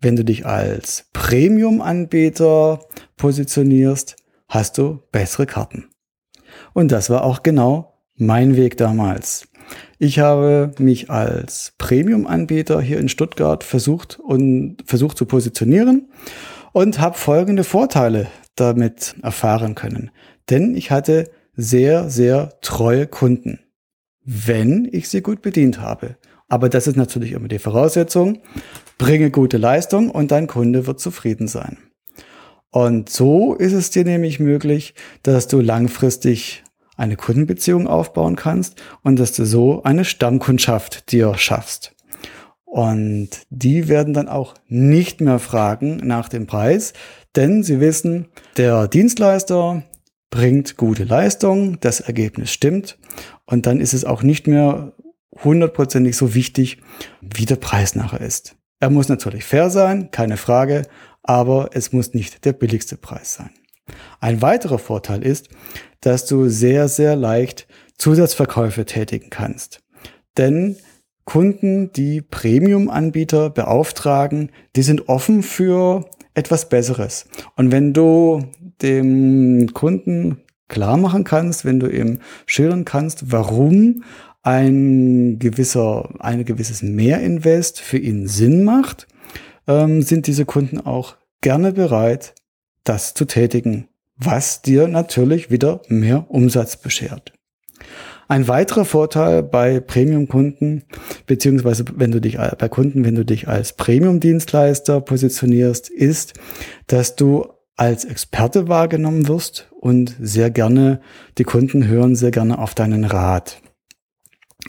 wenn du dich als Premium-Anbieter positionierst, hast du bessere Karten. Und das war auch genau mein Weg damals. Ich habe mich als Premium-Anbieter hier in Stuttgart versucht und versucht zu positionieren und habe folgende Vorteile damit erfahren können. Denn ich hatte sehr, sehr treue Kunden, wenn ich sie gut bedient habe. Aber das ist natürlich immer die Voraussetzung. Bringe gute Leistung und dein Kunde wird zufrieden sein. Und so ist es dir nämlich möglich, dass du langfristig eine Kundenbeziehung aufbauen kannst und dass du so eine Stammkundschaft dir schaffst. Und die werden dann auch nicht mehr fragen nach dem Preis, denn sie wissen, der Dienstleister bringt gute Leistung, das Ergebnis stimmt und dann ist es auch nicht mehr hundertprozentig so wichtig, wie der Preis nachher ist. Er muss natürlich fair sein, keine Frage, aber es muss nicht der billigste Preis sein. Ein weiterer Vorteil ist, dass du sehr, sehr leicht Zusatzverkäufe tätigen kannst. Denn Kunden, die Premium-Anbieter beauftragen, die sind offen für etwas Besseres. Und wenn du dem Kunden klar machen kannst, wenn du ihm schildern kannst, warum ein gewisser, ein gewisses Mehrinvest für ihn Sinn macht, ähm, sind diese Kunden auch gerne bereit, das zu tätigen, was dir natürlich wieder mehr Umsatz beschert. Ein weiterer Vorteil bei Premium-Kunden, beziehungsweise wenn du dich bei Kunden, wenn du dich als Premium-Dienstleister positionierst, ist, dass du als Experte wahrgenommen wirst und sehr gerne, die Kunden hören sehr gerne auf deinen Rat.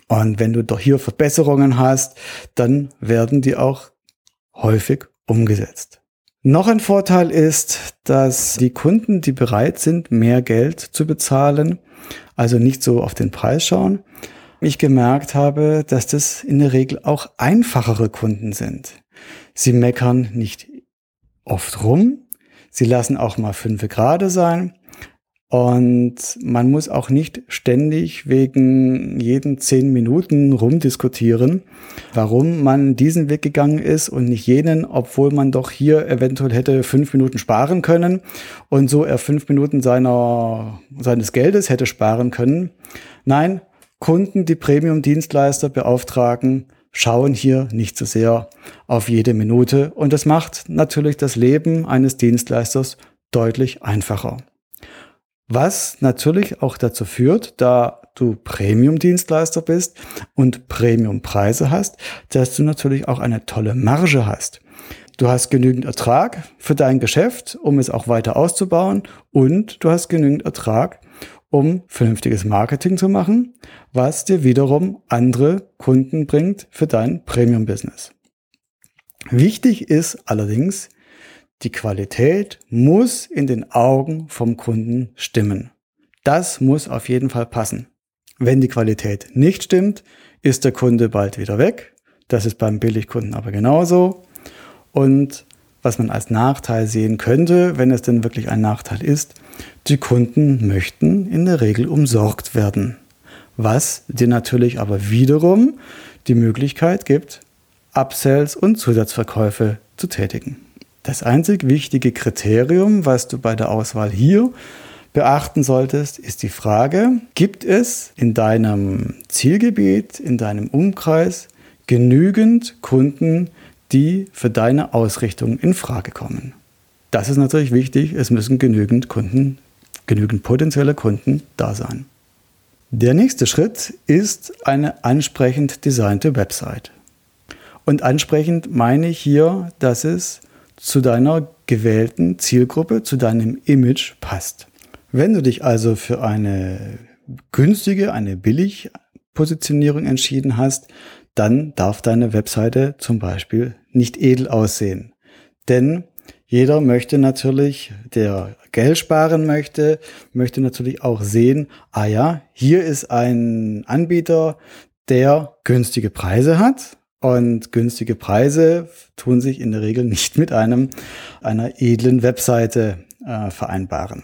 Und wenn du doch hier Verbesserungen hast, dann werden die auch häufig umgesetzt. Noch ein Vorteil ist, dass die Kunden, die bereit sind, mehr Geld zu bezahlen, also nicht so auf den Preis schauen, ich gemerkt habe, dass das in der Regel auch einfachere Kunden sind. Sie meckern nicht oft rum, sie lassen auch mal fünf Grade sein und man muss auch nicht ständig wegen jeden zehn Minuten rumdiskutieren, warum man diesen Weg gegangen ist und nicht jenen, obwohl man doch hier eventuell hätte fünf Minuten sparen können und so er fünf Minuten seiner, seines Geldes hätte sparen können. Nein, Kunden, die Premium-Dienstleister beauftragen, schauen hier nicht so sehr auf jede Minute und das macht natürlich das Leben eines Dienstleisters deutlich einfacher. Was natürlich auch dazu führt, da du Premium-Dienstleister bist und Premium-Preise hast, dass du natürlich auch eine tolle Marge hast. Du hast genügend Ertrag für dein Geschäft, um es auch weiter auszubauen und du hast genügend Ertrag, um vernünftiges Marketing zu machen, was dir wiederum andere Kunden bringt für dein Premium-Business. Wichtig ist allerdings, die Qualität muss in den Augen vom Kunden stimmen. Das muss auf jeden Fall passen. Wenn die Qualität nicht stimmt, ist der Kunde bald wieder weg. Das ist beim Billigkunden aber genauso. Und was man als Nachteil sehen könnte, wenn es denn wirklich ein Nachteil ist, die Kunden möchten in der Regel umsorgt werden. Was dir natürlich aber wiederum die Möglichkeit gibt, Upsells und Zusatzverkäufe zu tätigen. Das einzig wichtige Kriterium, was du bei der Auswahl hier beachten solltest, ist die Frage, gibt es in deinem Zielgebiet, in deinem Umkreis genügend Kunden, die für deine Ausrichtung in Frage kommen? Das ist natürlich wichtig, es müssen genügend Kunden, genügend potenzielle Kunden da sein. Der nächste Schritt ist eine ansprechend designte Website. Und ansprechend meine ich hier, dass es zu deiner gewählten Zielgruppe, zu deinem Image passt. Wenn du dich also für eine günstige, eine billig Positionierung entschieden hast, dann darf deine Webseite zum Beispiel nicht edel aussehen. Denn jeder möchte natürlich, der Geld sparen möchte, möchte natürlich auch sehen, ah ja, hier ist ein Anbieter, der günstige Preise hat und günstige Preise tun sich in der Regel nicht mit einem, einer edlen Webseite äh, vereinbaren.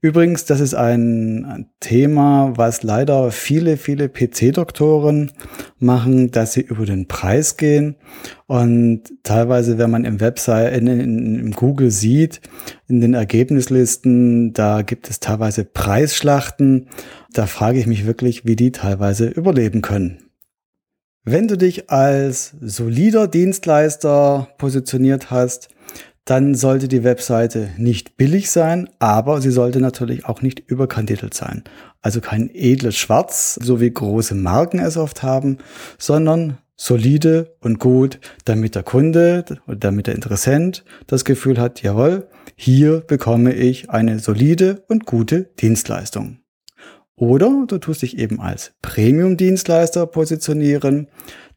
Übrigens, das ist ein Thema, was leider viele, viele PC-Doktoren machen, dass sie über den Preis gehen. Und teilweise, wenn man im Website, in, in, in Google sieht, in den Ergebnislisten, da gibt es teilweise Preisschlachten. Da frage ich mich wirklich, wie die teilweise überleben können. Wenn du dich als solider Dienstleister positioniert hast, dann sollte die Webseite nicht billig sein, aber sie sollte natürlich auch nicht überkandidelt sein. Also kein edles Schwarz, so wie große Marken es oft haben, sondern solide und gut, damit der Kunde oder damit der Interessent das Gefühl hat, jawohl, hier bekomme ich eine solide und gute Dienstleistung. Oder du tust dich eben als Premium-Dienstleister positionieren.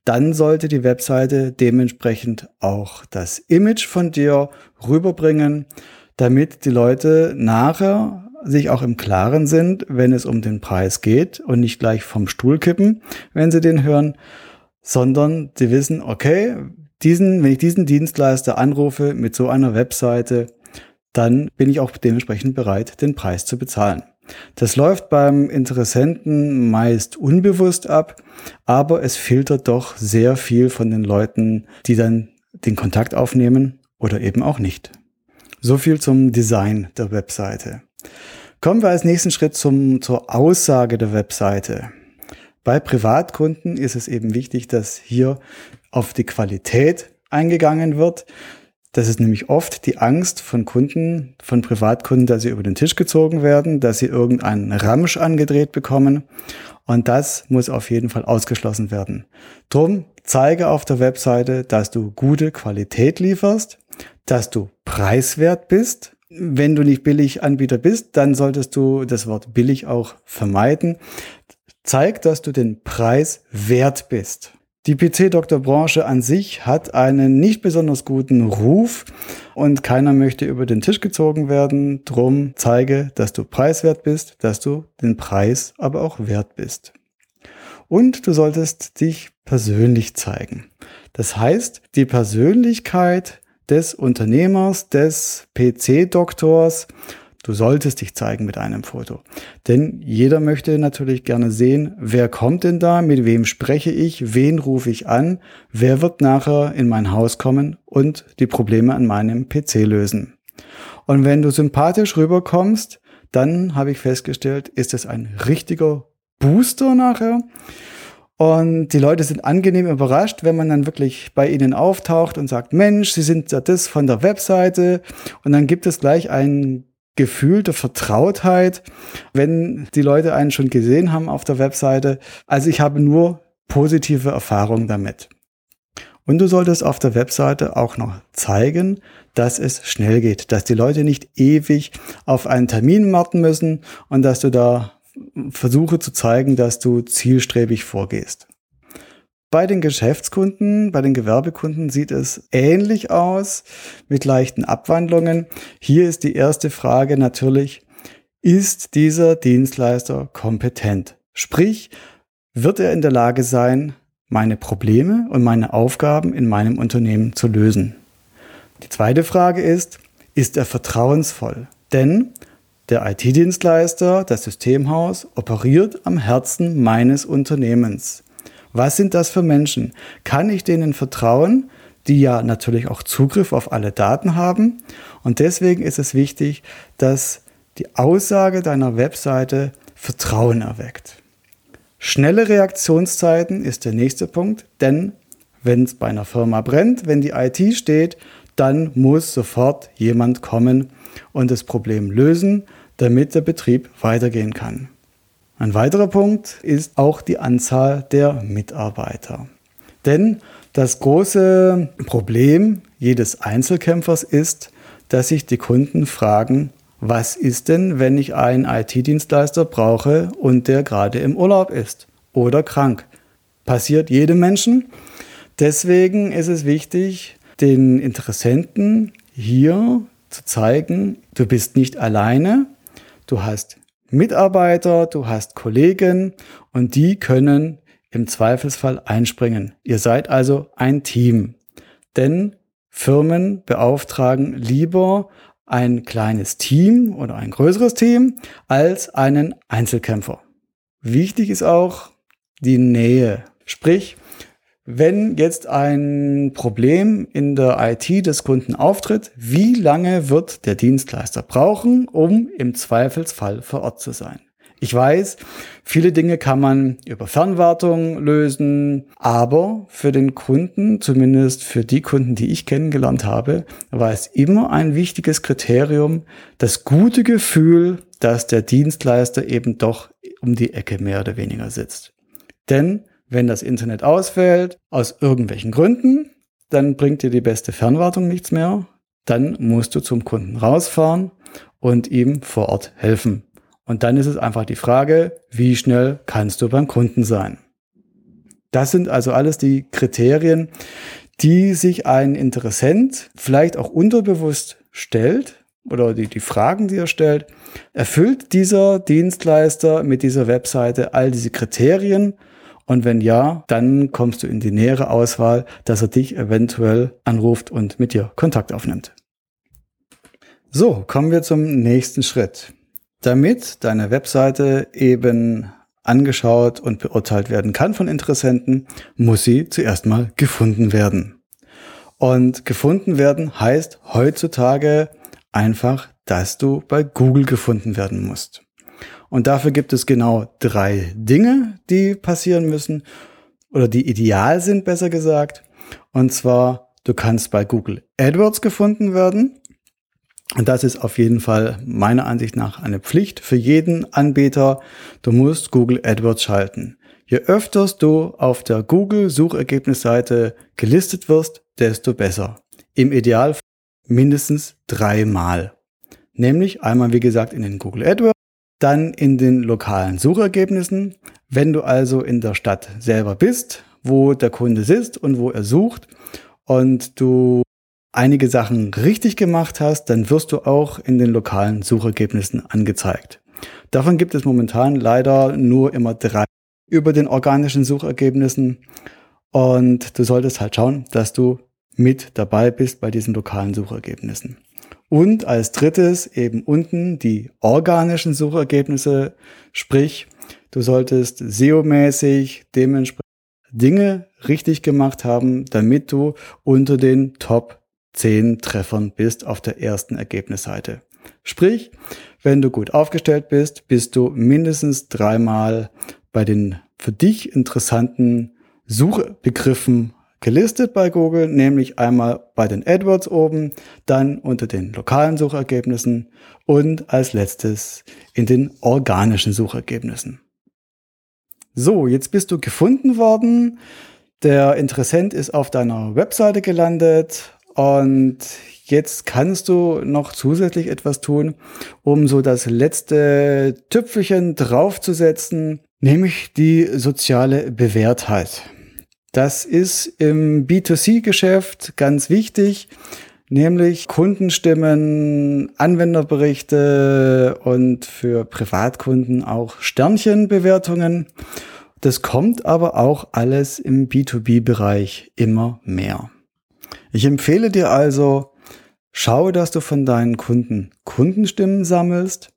Dann sollte die Webseite dementsprechend auch das Image von dir rüberbringen, damit die Leute nachher sich auch im Klaren sind, wenn es um den Preis geht und nicht gleich vom Stuhl kippen, wenn sie den hören, sondern sie wissen, okay, diesen, wenn ich diesen Dienstleister anrufe mit so einer Webseite, dann bin ich auch dementsprechend bereit, den Preis zu bezahlen. Das läuft beim Interessenten meist unbewusst ab, aber es filtert doch sehr viel von den Leuten, die dann den Kontakt aufnehmen oder eben auch nicht. So viel zum Design der Webseite. Kommen wir als nächsten Schritt zum, zur Aussage der Webseite. Bei Privatkunden ist es eben wichtig, dass hier auf die Qualität eingegangen wird. Das ist nämlich oft die Angst von Kunden, von Privatkunden, dass sie über den Tisch gezogen werden, dass sie irgendeinen Ramsch angedreht bekommen. Und das muss auf jeden Fall ausgeschlossen werden. Drum zeige auf der Webseite, dass du gute Qualität lieferst, dass du preiswert bist. Wenn du nicht billig Anbieter bist, dann solltest du das Wort billig auch vermeiden. Zeig, dass du den Preis wert bist. Die PC-Doktor-Branche an sich hat einen nicht besonders guten Ruf und keiner möchte über den Tisch gezogen werden. Drum zeige, dass du preiswert bist, dass du den Preis aber auch wert bist. Und du solltest dich persönlich zeigen. Das heißt, die Persönlichkeit des Unternehmers, des PC-Doktors Du solltest dich zeigen mit einem Foto. Denn jeder möchte natürlich gerne sehen, wer kommt denn da, mit wem spreche ich, wen rufe ich an, wer wird nachher in mein Haus kommen und die Probleme an meinem PC lösen. Und wenn du sympathisch rüberkommst, dann habe ich festgestellt, ist es ein richtiger Booster nachher. Und die Leute sind angenehm überrascht, wenn man dann wirklich bei ihnen auftaucht und sagt, Mensch, Sie sind ja das von der Webseite. Und dann gibt es gleich ein Gefühl der Vertrautheit, wenn die Leute einen schon gesehen haben auf der Webseite. Also ich habe nur positive Erfahrungen damit. Und du solltest auf der Webseite auch noch zeigen, dass es schnell geht, dass die Leute nicht ewig auf einen Termin warten müssen und dass du da versuche zu zeigen, dass du zielstrebig vorgehst. Bei den Geschäftskunden, bei den Gewerbekunden sieht es ähnlich aus mit leichten Abwandlungen. Hier ist die erste Frage natürlich, ist dieser Dienstleister kompetent? Sprich, wird er in der Lage sein, meine Probleme und meine Aufgaben in meinem Unternehmen zu lösen? Die zweite Frage ist, ist er vertrauensvoll? Denn der IT-Dienstleister, das Systemhaus, operiert am Herzen meines Unternehmens. Was sind das für Menschen? Kann ich denen vertrauen, die ja natürlich auch Zugriff auf alle Daten haben? Und deswegen ist es wichtig, dass die Aussage deiner Webseite Vertrauen erweckt. Schnelle Reaktionszeiten ist der nächste Punkt, denn wenn es bei einer Firma brennt, wenn die IT steht, dann muss sofort jemand kommen und das Problem lösen, damit der Betrieb weitergehen kann. Ein weiterer Punkt ist auch die Anzahl der Mitarbeiter. Denn das große Problem jedes Einzelkämpfers ist, dass sich die Kunden fragen, was ist denn, wenn ich einen IT-Dienstleister brauche und der gerade im Urlaub ist oder krank? Passiert jedem Menschen. Deswegen ist es wichtig, den Interessenten hier zu zeigen, du bist nicht alleine, du hast Mitarbeiter, du hast Kollegen und die können im Zweifelsfall einspringen. Ihr seid also ein Team. Denn Firmen beauftragen lieber ein kleines Team oder ein größeres Team als einen Einzelkämpfer. Wichtig ist auch die Nähe. Sprich, wenn jetzt ein Problem in der IT des Kunden auftritt, wie lange wird der Dienstleister brauchen, um im Zweifelsfall vor Ort zu sein? Ich weiß, viele Dinge kann man über Fernwartung lösen, aber für den Kunden, zumindest für die Kunden, die ich kennengelernt habe, war es immer ein wichtiges Kriterium, das gute Gefühl, dass der Dienstleister eben doch um die Ecke mehr oder weniger sitzt. Denn wenn das Internet ausfällt, aus irgendwelchen Gründen, dann bringt dir die beste Fernwartung nichts mehr. Dann musst du zum Kunden rausfahren und ihm vor Ort helfen. Und dann ist es einfach die Frage, wie schnell kannst du beim Kunden sein? Das sind also alles die Kriterien, die sich ein Interessent vielleicht auch unterbewusst stellt oder die, die Fragen, die er stellt. Erfüllt dieser Dienstleister mit dieser Webseite all diese Kriterien? Und wenn ja, dann kommst du in die nähere Auswahl, dass er dich eventuell anruft und mit dir Kontakt aufnimmt. So, kommen wir zum nächsten Schritt. Damit deine Webseite eben angeschaut und beurteilt werden kann von Interessenten, muss sie zuerst mal gefunden werden. Und gefunden werden heißt heutzutage einfach, dass du bei Google gefunden werden musst. Und dafür gibt es genau drei Dinge, die passieren müssen oder die ideal sind, besser gesagt. Und zwar, du kannst bei Google AdWords gefunden werden. Und das ist auf jeden Fall meiner Ansicht nach eine Pflicht für jeden Anbieter. Du musst Google AdWords schalten. Je öfters du auf der Google Suchergebnisseite gelistet wirst, desto besser. Im Idealfall mindestens dreimal. Nämlich einmal, wie gesagt, in den Google AdWords dann in den lokalen Suchergebnissen. Wenn du also in der Stadt selber bist, wo der Kunde sitzt und wo er sucht und du einige Sachen richtig gemacht hast, dann wirst du auch in den lokalen Suchergebnissen angezeigt. Davon gibt es momentan leider nur immer drei über den organischen Suchergebnissen und du solltest halt schauen, dass du mit dabei bist bei diesen lokalen Suchergebnissen. Und als drittes eben unten die organischen Suchergebnisse, sprich, du solltest SEO-mäßig dementsprechend Dinge richtig gemacht haben, damit du unter den Top 10 Treffern bist auf der ersten Ergebnisseite. Sprich, wenn du gut aufgestellt bist, bist du mindestens dreimal bei den für dich interessanten Suchbegriffen gelistet bei Google, nämlich einmal bei den AdWords oben, dann unter den lokalen Suchergebnissen und als letztes in den organischen Suchergebnissen. So, jetzt bist du gefunden worden. Der Interessent ist auf deiner Webseite gelandet und jetzt kannst du noch zusätzlich etwas tun, um so das letzte Tüpfelchen draufzusetzen, nämlich die soziale Bewährtheit. Das ist im B2C-Geschäft ganz wichtig, nämlich Kundenstimmen, Anwenderberichte und für Privatkunden auch Sternchenbewertungen. Das kommt aber auch alles im B2B-Bereich immer mehr. Ich empfehle dir also, schau, dass du von deinen Kunden Kundenstimmen sammelst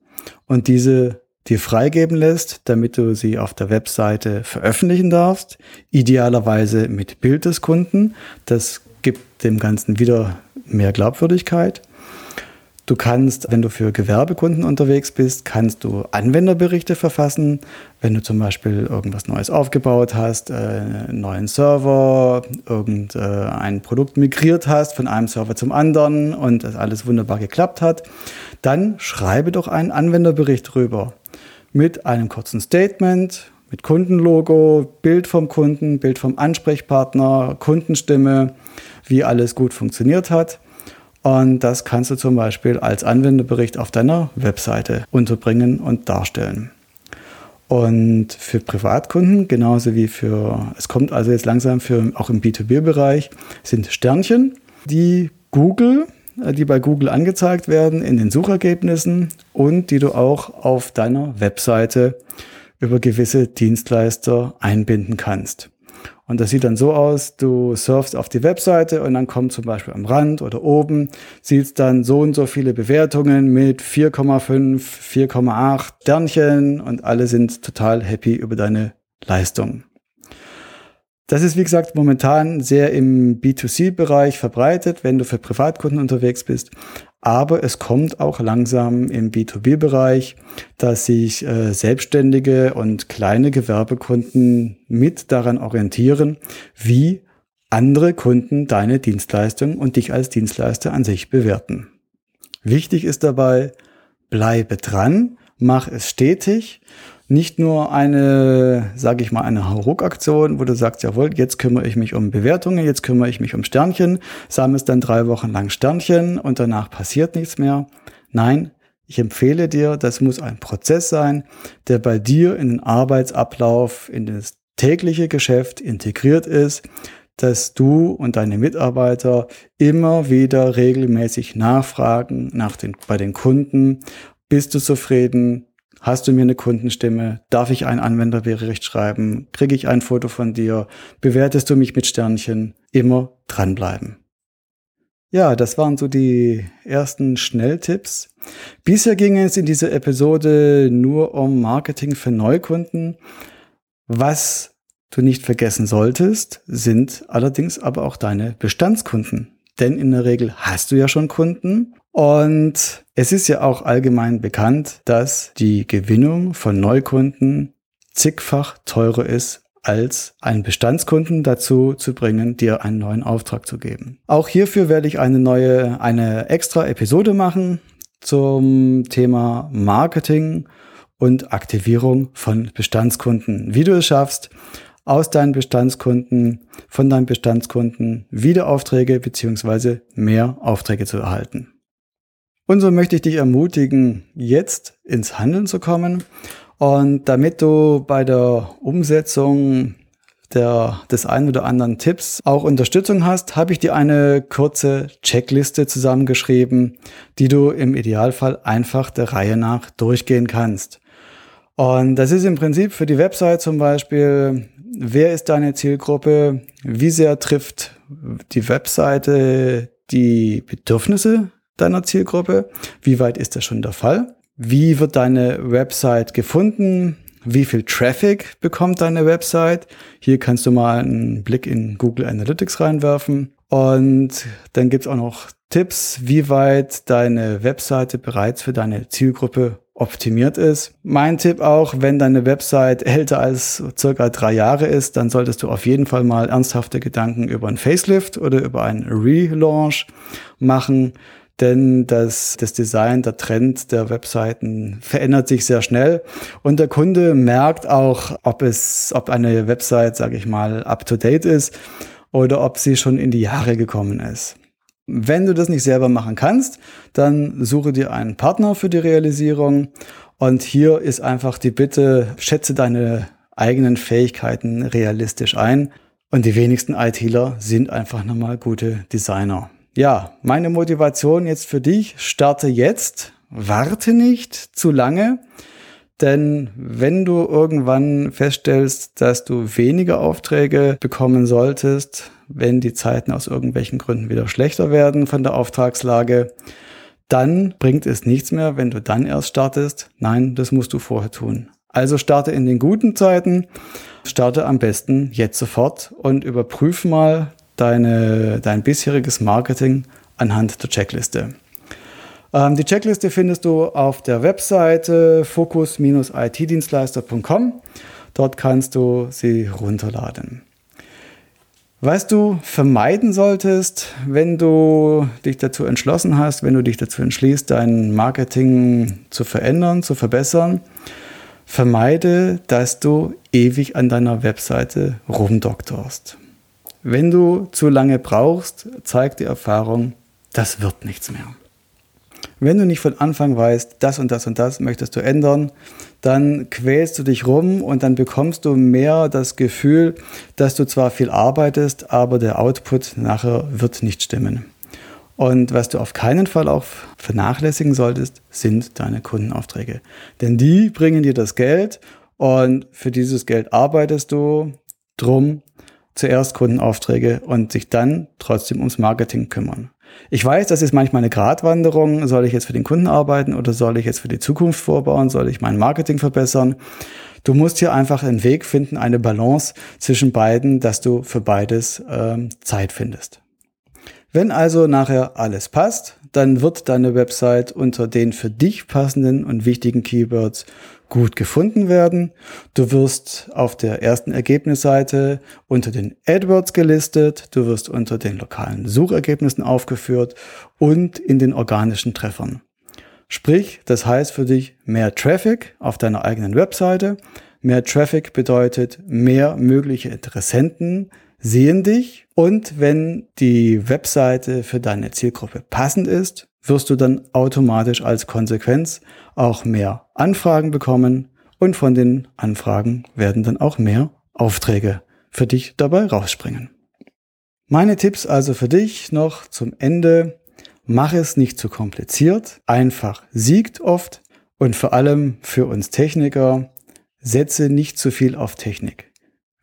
und diese dir freigeben lässt, damit du sie auf der Webseite veröffentlichen darfst. Idealerweise mit Bild des Kunden. Das gibt dem Ganzen wieder mehr Glaubwürdigkeit. Du kannst, wenn du für Gewerbekunden unterwegs bist, kannst du Anwenderberichte verfassen. Wenn du zum Beispiel irgendwas Neues aufgebaut hast, äh, einen neuen Server, irgendein Produkt migriert hast von einem Server zum anderen und das alles wunderbar geklappt hat, dann schreibe doch einen Anwenderbericht drüber mit einem kurzen Statement, mit Kundenlogo, Bild vom Kunden, Bild vom Ansprechpartner, Kundenstimme, wie alles gut funktioniert hat. Und das kannst du zum Beispiel als Anwenderbericht auf deiner Webseite unterbringen und darstellen. Und für Privatkunden, genauso wie für, es kommt also jetzt langsam für auch im B2B-Bereich, sind Sternchen, die Google die bei Google angezeigt werden in den Suchergebnissen und die du auch auf deiner Webseite über gewisse Dienstleister einbinden kannst. Und das sieht dann so aus, du surfst auf die Webseite und dann kommt zum Beispiel am Rand oder oben, siehst dann so und so viele Bewertungen mit 4,5, 4,8 Sternchen und alle sind total happy über deine Leistung. Das ist, wie gesagt, momentan sehr im B2C-Bereich verbreitet, wenn du für Privatkunden unterwegs bist. Aber es kommt auch langsam im B2B-Bereich, dass sich äh, selbstständige und kleine Gewerbekunden mit daran orientieren, wie andere Kunden deine Dienstleistung und dich als Dienstleister an sich bewerten. Wichtig ist dabei, bleibe dran, mach es stetig nicht nur eine, sage ich mal, eine Hauruck-Aktion, wo du sagst, jawohl, jetzt kümmere ich mich um Bewertungen, jetzt kümmere ich mich um Sternchen, sammelst dann drei Wochen lang Sternchen und danach passiert nichts mehr. Nein, ich empfehle dir, das muss ein Prozess sein, der bei dir in den Arbeitsablauf, in das tägliche Geschäft integriert ist, dass du und deine Mitarbeiter immer wieder regelmäßig nachfragen nach den, bei den Kunden, bist du zufrieden, Hast du mir eine Kundenstimme? Darf ich einen Anwenderbericht schreiben? Kriege ich ein Foto von dir? Bewertest du mich mit Sternchen? Immer dranbleiben. Ja, das waren so die ersten Schnelltipps. Bisher ging es in dieser Episode nur um Marketing für Neukunden. Was du nicht vergessen solltest, sind allerdings aber auch deine Bestandskunden. Denn in der Regel hast du ja schon Kunden und es ist ja auch allgemein bekannt, dass die Gewinnung von Neukunden zigfach teurer ist als einen Bestandskunden dazu zu bringen, dir einen neuen Auftrag zu geben. Auch hierfür werde ich eine neue, eine extra Episode machen zum Thema Marketing und Aktivierung von Bestandskunden. Wie du es schaffst, aus deinen Bestandskunden, von deinen Bestandskunden wieder Aufträge beziehungsweise mehr Aufträge zu erhalten. Und so möchte ich dich ermutigen, jetzt ins Handeln zu kommen. Und damit du bei der Umsetzung der, des einen oder anderen Tipps auch Unterstützung hast, habe ich dir eine kurze Checkliste zusammengeschrieben, die du im Idealfall einfach der Reihe nach durchgehen kannst. Und das ist im Prinzip für die Website zum Beispiel, wer ist deine Zielgruppe, wie sehr trifft die Webseite die Bedürfnisse deiner Zielgruppe? Wie weit ist das schon der Fall? Wie wird deine Website gefunden? Wie viel Traffic bekommt deine Website? Hier kannst du mal einen Blick in Google Analytics reinwerfen. Und dann gibt's auch noch Tipps, wie weit deine Webseite bereits für deine Zielgruppe optimiert ist. Mein Tipp auch, wenn deine Website älter als circa drei Jahre ist, dann solltest du auf jeden Fall mal ernsthafte Gedanken über ein Facelift oder über einen Relaunch machen. Denn das, das Design, der Trend der Webseiten verändert sich sehr schnell und der Kunde merkt auch, ob es, ob eine Website, sage ich mal, up to date ist oder ob sie schon in die Jahre gekommen ist. Wenn du das nicht selber machen kannst, dann suche dir einen Partner für die Realisierung. Und hier ist einfach die Bitte, schätze deine eigenen Fähigkeiten realistisch ein. Und die wenigsten ITler sind einfach nochmal gute Designer. Ja, meine Motivation jetzt für dich, starte jetzt, warte nicht zu lange. Denn wenn du irgendwann feststellst, dass du weniger Aufträge bekommen solltest, wenn die Zeiten aus irgendwelchen Gründen wieder schlechter werden von der Auftragslage, dann bringt es nichts mehr, wenn du dann erst startest. Nein, das musst du vorher tun. Also starte in den guten Zeiten, starte am besten jetzt sofort und überprüf mal deine, dein bisheriges Marketing anhand der Checkliste. Ähm, die Checkliste findest du auf der Webseite focus-itdienstleister.com. Dort kannst du sie runterladen. Was du vermeiden solltest, wenn du dich dazu entschlossen hast, wenn du dich dazu entschließt, dein Marketing zu verändern, zu verbessern, vermeide, dass du ewig an deiner Webseite rumdoktorst. Wenn du zu lange brauchst, zeigt die Erfahrung, das wird nichts mehr. Wenn du nicht von Anfang weißt, das und das und das möchtest du ändern, dann quälst du dich rum und dann bekommst du mehr das Gefühl, dass du zwar viel arbeitest, aber der Output nachher wird nicht stimmen. Und was du auf keinen Fall auch vernachlässigen solltest, sind deine Kundenaufträge. Denn die bringen dir das Geld und für dieses Geld arbeitest du drum zuerst Kundenaufträge und sich dann trotzdem ums Marketing kümmern. Ich weiß, das ist manchmal eine Gratwanderung. Soll ich jetzt für den Kunden arbeiten oder soll ich jetzt für die Zukunft vorbauen? Soll ich mein Marketing verbessern? Du musst hier einfach einen Weg finden, eine Balance zwischen beiden, dass du für beides ähm, Zeit findest. Wenn also nachher alles passt, dann wird deine Website unter den für dich passenden und wichtigen Keywords gut gefunden werden. Du wirst auf der ersten Ergebnisseite unter den AdWords gelistet, du wirst unter den lokalen Suchergebnissen aufgeführt und in den organischen Treffern. Sprich, das heißt für dich mehr Traffic auf deiner eigenen Webseite. Mehr Traffic bedeutet mehr mögliche Interessenten sehen dich und wenn die Webseite für deine Zielgruppe passend ist, wirst du dann automatisch als Konsequenz auch mehr Anfragen bekommen und von den Anfragen werden dann auch mehr Aufträge für dich dabei rausspringen. Meine Tipps also für dich noch zum Ende. Mach es nicht zu kompliziert. Einfach siegt oft. Und vor allem für uns Techniker, setze nicht zu viel auf Technik.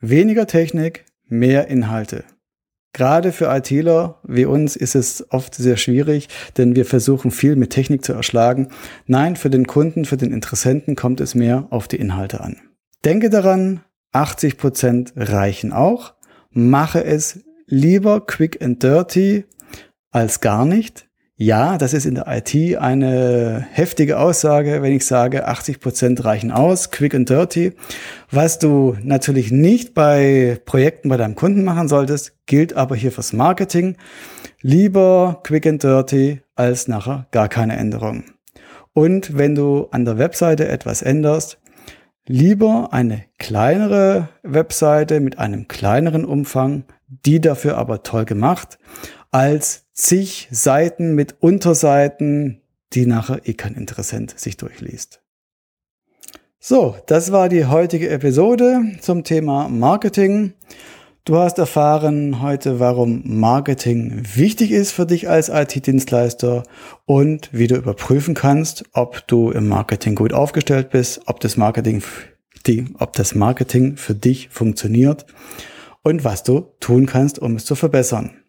Weniger Technik, mehr Inhalte. Gerade für ITler wie uns ist es oft sehr schwierig, denn wir versuchen viel mit Technik zu erschlagen. Nein, für den Kunden, für den Interessenten kommt es mehr auf die Inhalte an. Denke daran, 80 Prozent reichen auch. Mache es lieber quick and dirty als gar nicht. Ja, das ist in der IT eine heftige Aussage, wenn ich sage, 80 Prozent reichen aus, quick and dirty. Was du natürlich nicht bei Projekten bei deinem Kunden machen solltest, gilt aber hier fürs Marketing. Lieber quick and dirty als nachher gar keine Änderung. Und wenn du an der Webseite etwas änderst, lieber eine kleinere Webseite mit einem kleineren Umfang, die dafür aber toll gemacht, als zig Seiten mit Unterseiten, die nachher eh kein Interessent sich durchliest. So, das war die heutige Episode zum Thema Marketing. Du hast erfahren heute, warum Marketing wichtig ist für dich als IT-Dienstleister und wie du überprüfen kannst, ob du im Marketing gut aufgestellt bist, ob das Marketing, die, ob das Marketing für dich funktioniert und was du tun kannst, um es zu verbessern.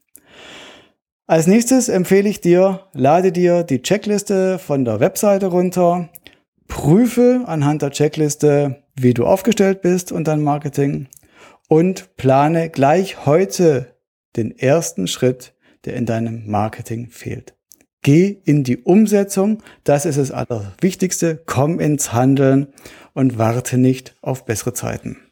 Als nächstes empfehle ich dir, lade dir die Checkliste von der Webseite runter, prüfe anhand der Checkliste, wie du aufgestellt bist und dein Marketing und plane gleich heute den ersten Schritt, der in deinem Marketing fehlt. Geh in die Umsetzung, das ist das Allerwichtigste. Komm ins Handeln und warte nicht auf bessere Zeiten.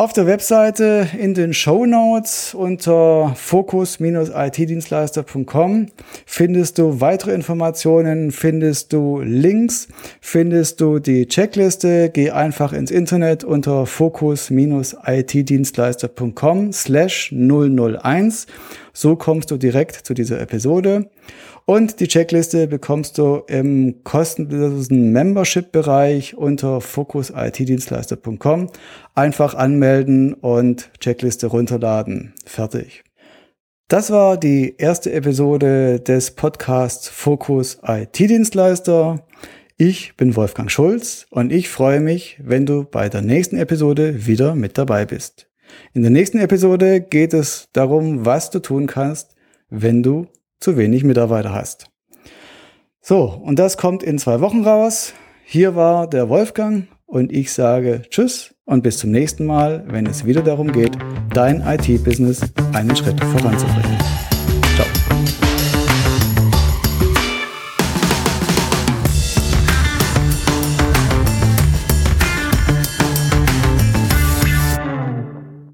Auf der Webseite in den Show Notes unter fokus-itdienstleister.com findest du weitere Informationen, findest du Links, findest du die Checkliste. Geh einfach ins Internet unter fokus-itdienstleister.com slash 001. So kommst du direkt zu dieser Episode. Und die Checkliste bekommst du im kostenlosen Membership-Bereich unter fokusitdienstleister.com. Einfach anmelden und Checkliste runterladen. Fertig. Das war die erste Episode des Podcasts Fokus IT-Dienstleister. Ich bin Wolfgang Schulz und ich freue mich, wenn du bei der nächsten Episode wieder mit dabei bist. In der nächsten Episode geht es darum, was du tun kannst, wenn du zu wenig Mitarbeiter hast. So, und das kommt in zwei Wochen raus. Hier war der Wolfgang und ich sage Tschüss und bis zum nächsten Mal, wenn es wieder darum geht, dein IT-Business einen Schritt voranzubringen.